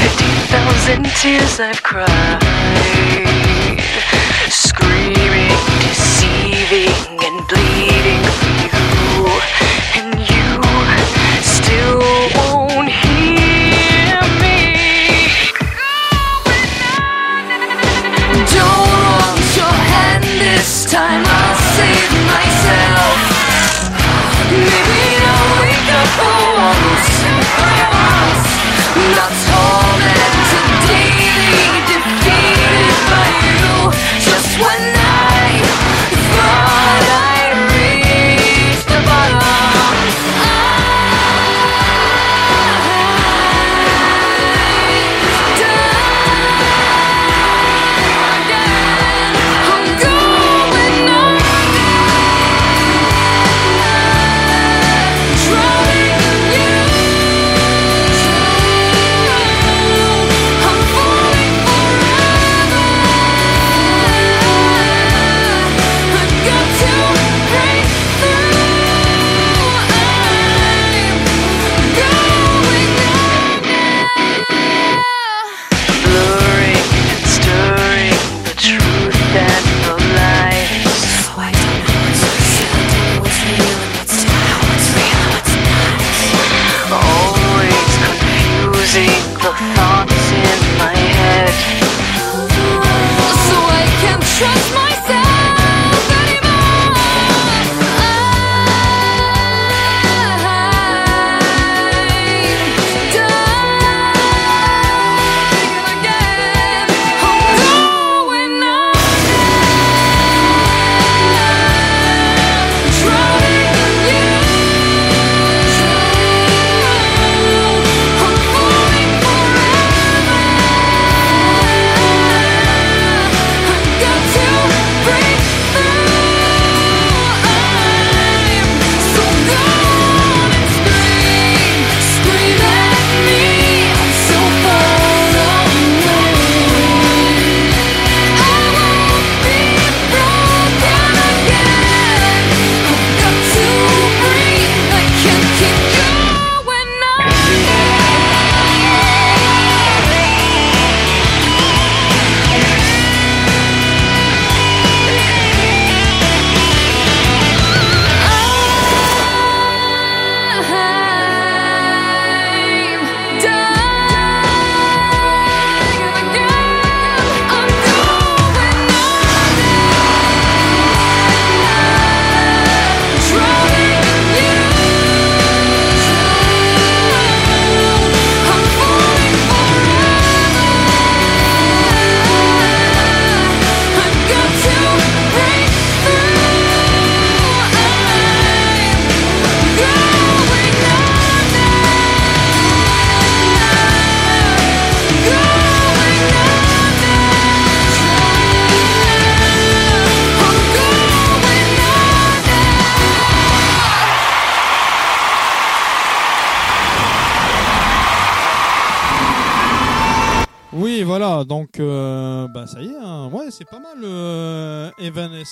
Fifty thousand tears I've cried, screaming, deceiving, and bleeding for you, and you still won't hear me. Don't want your hand this time.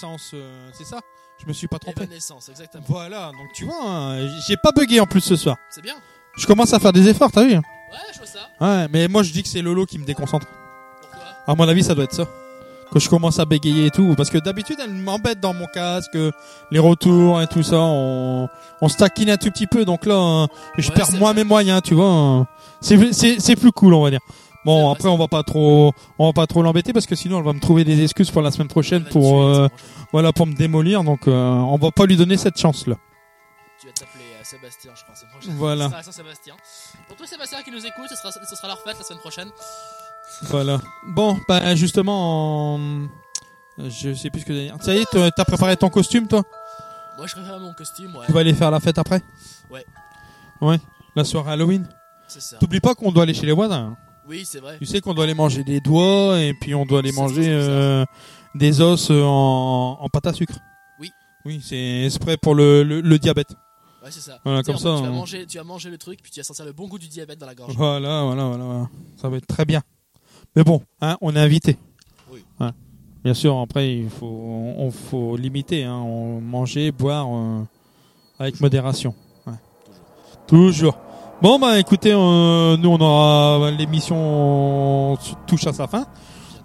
Evanescence, euh, c'est ça? Je me suis pas trompé. Evanescence, exactement. Voilà, donc tu vois, hein, j'ai pas bugué en plus ce soir. C'est bien. Je commence à faire des efforts, t'as vu? Ouais, je vois ça. Ouais, mais moi je dis que c'est Lolo qui me déconcentre. À mon avis, ça doit être ça. Que je commence à bégayer et tout, parce que d'habitude elle m'embête dans mon casque, les retours et tout ça, on, on se taquine un tout petit peu, donc là, hein, je Ouais, perds moins mes moyens, tu vois. hein. C'est c'est c'est plus cool, on va dire. Bon, après on va pas trop, on va pas trop l'embêter parce que sinon elle va me trouver des excuses pour la semaine prochaine pour, euh, voilà, pour me démolir, donc euh, on va pas lui donner cette chance là. Tu vas t'appeler euh, Sébastien, je crois, prochain. Voilà. Ce sera. Pour tous Sébastien qui nous écoute, ce sera, ce sera leur fête la semaine prochaine. Voilà. Bon, bah justement, en- je sais plus ce que dire. Ça y est, t'as- t'as préparé ton costume, toi? Moi, je préfère mon costume, ouais. Tu vas aller faire la fête après? Ouais. Ouais. La soirée Halloween? C'est ça. T'oublies pas qu'on doit aller chez les voisins. Oui, c'est vrai. Tu sais qu'on doit aller manger des doigts et puis on doit aller manger euh, des os euh, en, en pâte à sucre. Oui. Oui, c'est prêt pour le, le, le diabète. Ouais, c'est ça. Voilà, comme ça. Tu vas, on- manger, tu vas manger le truc, puis tu vas sentir le bon goût du diabète dans la gorge. Voilà, voilà, voilà, voilà. Ça va être très bien. Mais bon, hein, on est invité. Oui. Ouais. Bien sûr, après, il faut, on, faut limiter, hein, on manger, boire euh, avec modération. Ouais. Toujours. Bon, bah écoutez, euh, nous on aura l'émission touche à sa fin.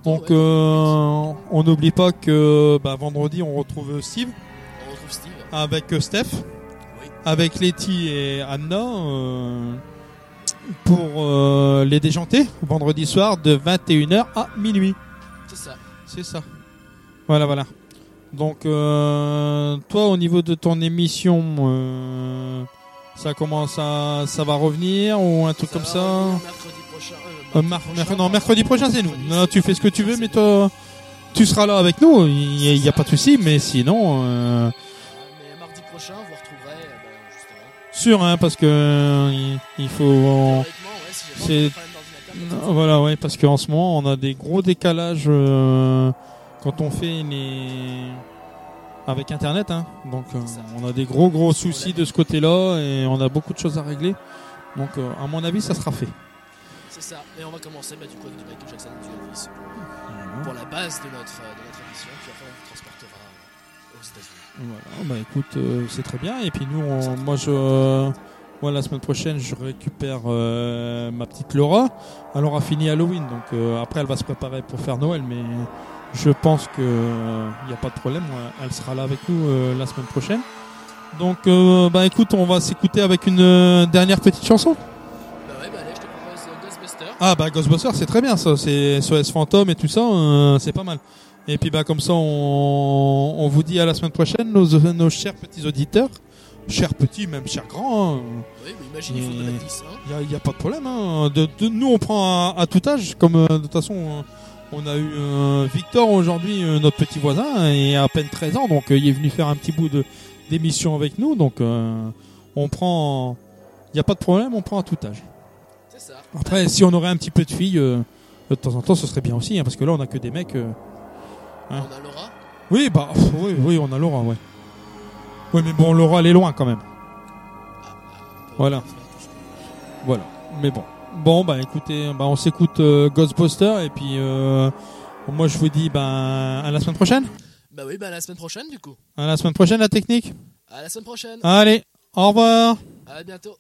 Donc, euh, on n'oublie pas que bah, vendredi on retrouve Steve On retrouve Steve. avec euh, Steph, avec Letty et Anna euh, pour euh, les déjantés vendredi soir de 21h à minuit. C'est ça. C'est ça. Voilà, voilà. Donc, euh, toi, au niveau de ton émission, euh, ça commence à, ça va revenir ou un truc comme ça Mercredi prochain. euh, Euh, mar- non, mercredi prochain, c'est nous. Non, tu fais ce que tu veux, mais toi, tu seras là avec nous. Il n'y a, pas de souci, mais sinon, euh, Mais mardi prochain, vous retrouverez, ben, justement. sûr, hein, parce que il, faut. Non, voilà, ouais, parce qu'en ce moment, on a des gros décalages euh, quand on fait les avec Internet, hein. Donc, euh, on a des gros gros soucis de ce côté-là et on a beaucoup de choses à régler. Donc, euh, à mon avis, ça sera fait. C'est ça. Et on va commencer bah, du coup avec du Michael Jackson du Elvis pour, pour la base de notre, euh, de notre émission. Puis après, on vous transportera aux États-Unis. Voilà, bah écoute, euh, c'est très bien. Et puis nous, on- moi, je, moi, la semaine prochaine, je récupère ma petite Laura. Elle aura fini Halloween, donc après, elle va se préparer pour faire Noël, mais je pense que il n'y a pas de problème. Elle sera là avec nous euh, la semaine prochaine. Donc, euh, bah écoute, on va s'écouter avec une euh, dernière petite chanson. Bah ouais, bah allez, je te propose euh, Ghostbusters. Ah bah Ghostbusters c'est très bien ça, c'est SOS Fantôme et tout ça, euh, c'est pas mal. Et puis bah comme ça on, on vous dit à la semaine prochaine nos, nos chers petits auditeurs, chers petits même chers grands. hein. Oui, mais imagine, il 10. Hein. A, y a pas de problème. Hein. De, de- nous on prend à, à tout âge, comme euh, de toute façon euh, on a eu euh, Victor aujourd'hui, euh, notre petit voisin, et à peine 13 ans, donc euh, il est venu faire un petit bout de d'émission avec nous, donc on prend, il y a pas de problème, on prend à tout âge. C'est ça. Après, si on aurait un petit peu de filles, de temps en temps, ce serait bien aussi, hein, parce que là, on a que des mecs. hein. On a Laura. Oui, bah, pff, oui, oui, on a Laura, ouais. Oui, mais bon, Laura, elle est loin quand même. Voilà. Voilà. Mais bon. Bon, bah, écoutez, bah, on s'écoute euh, Ghostbusters, et puis, euh, moi, je vous dis, bah, à la semaine prochaine. Bah oui, bah à la semaine prochaine du coup. À la semaine prochaine, la technique. À la semaine prochaine. Allez, au revoir. À bientôt.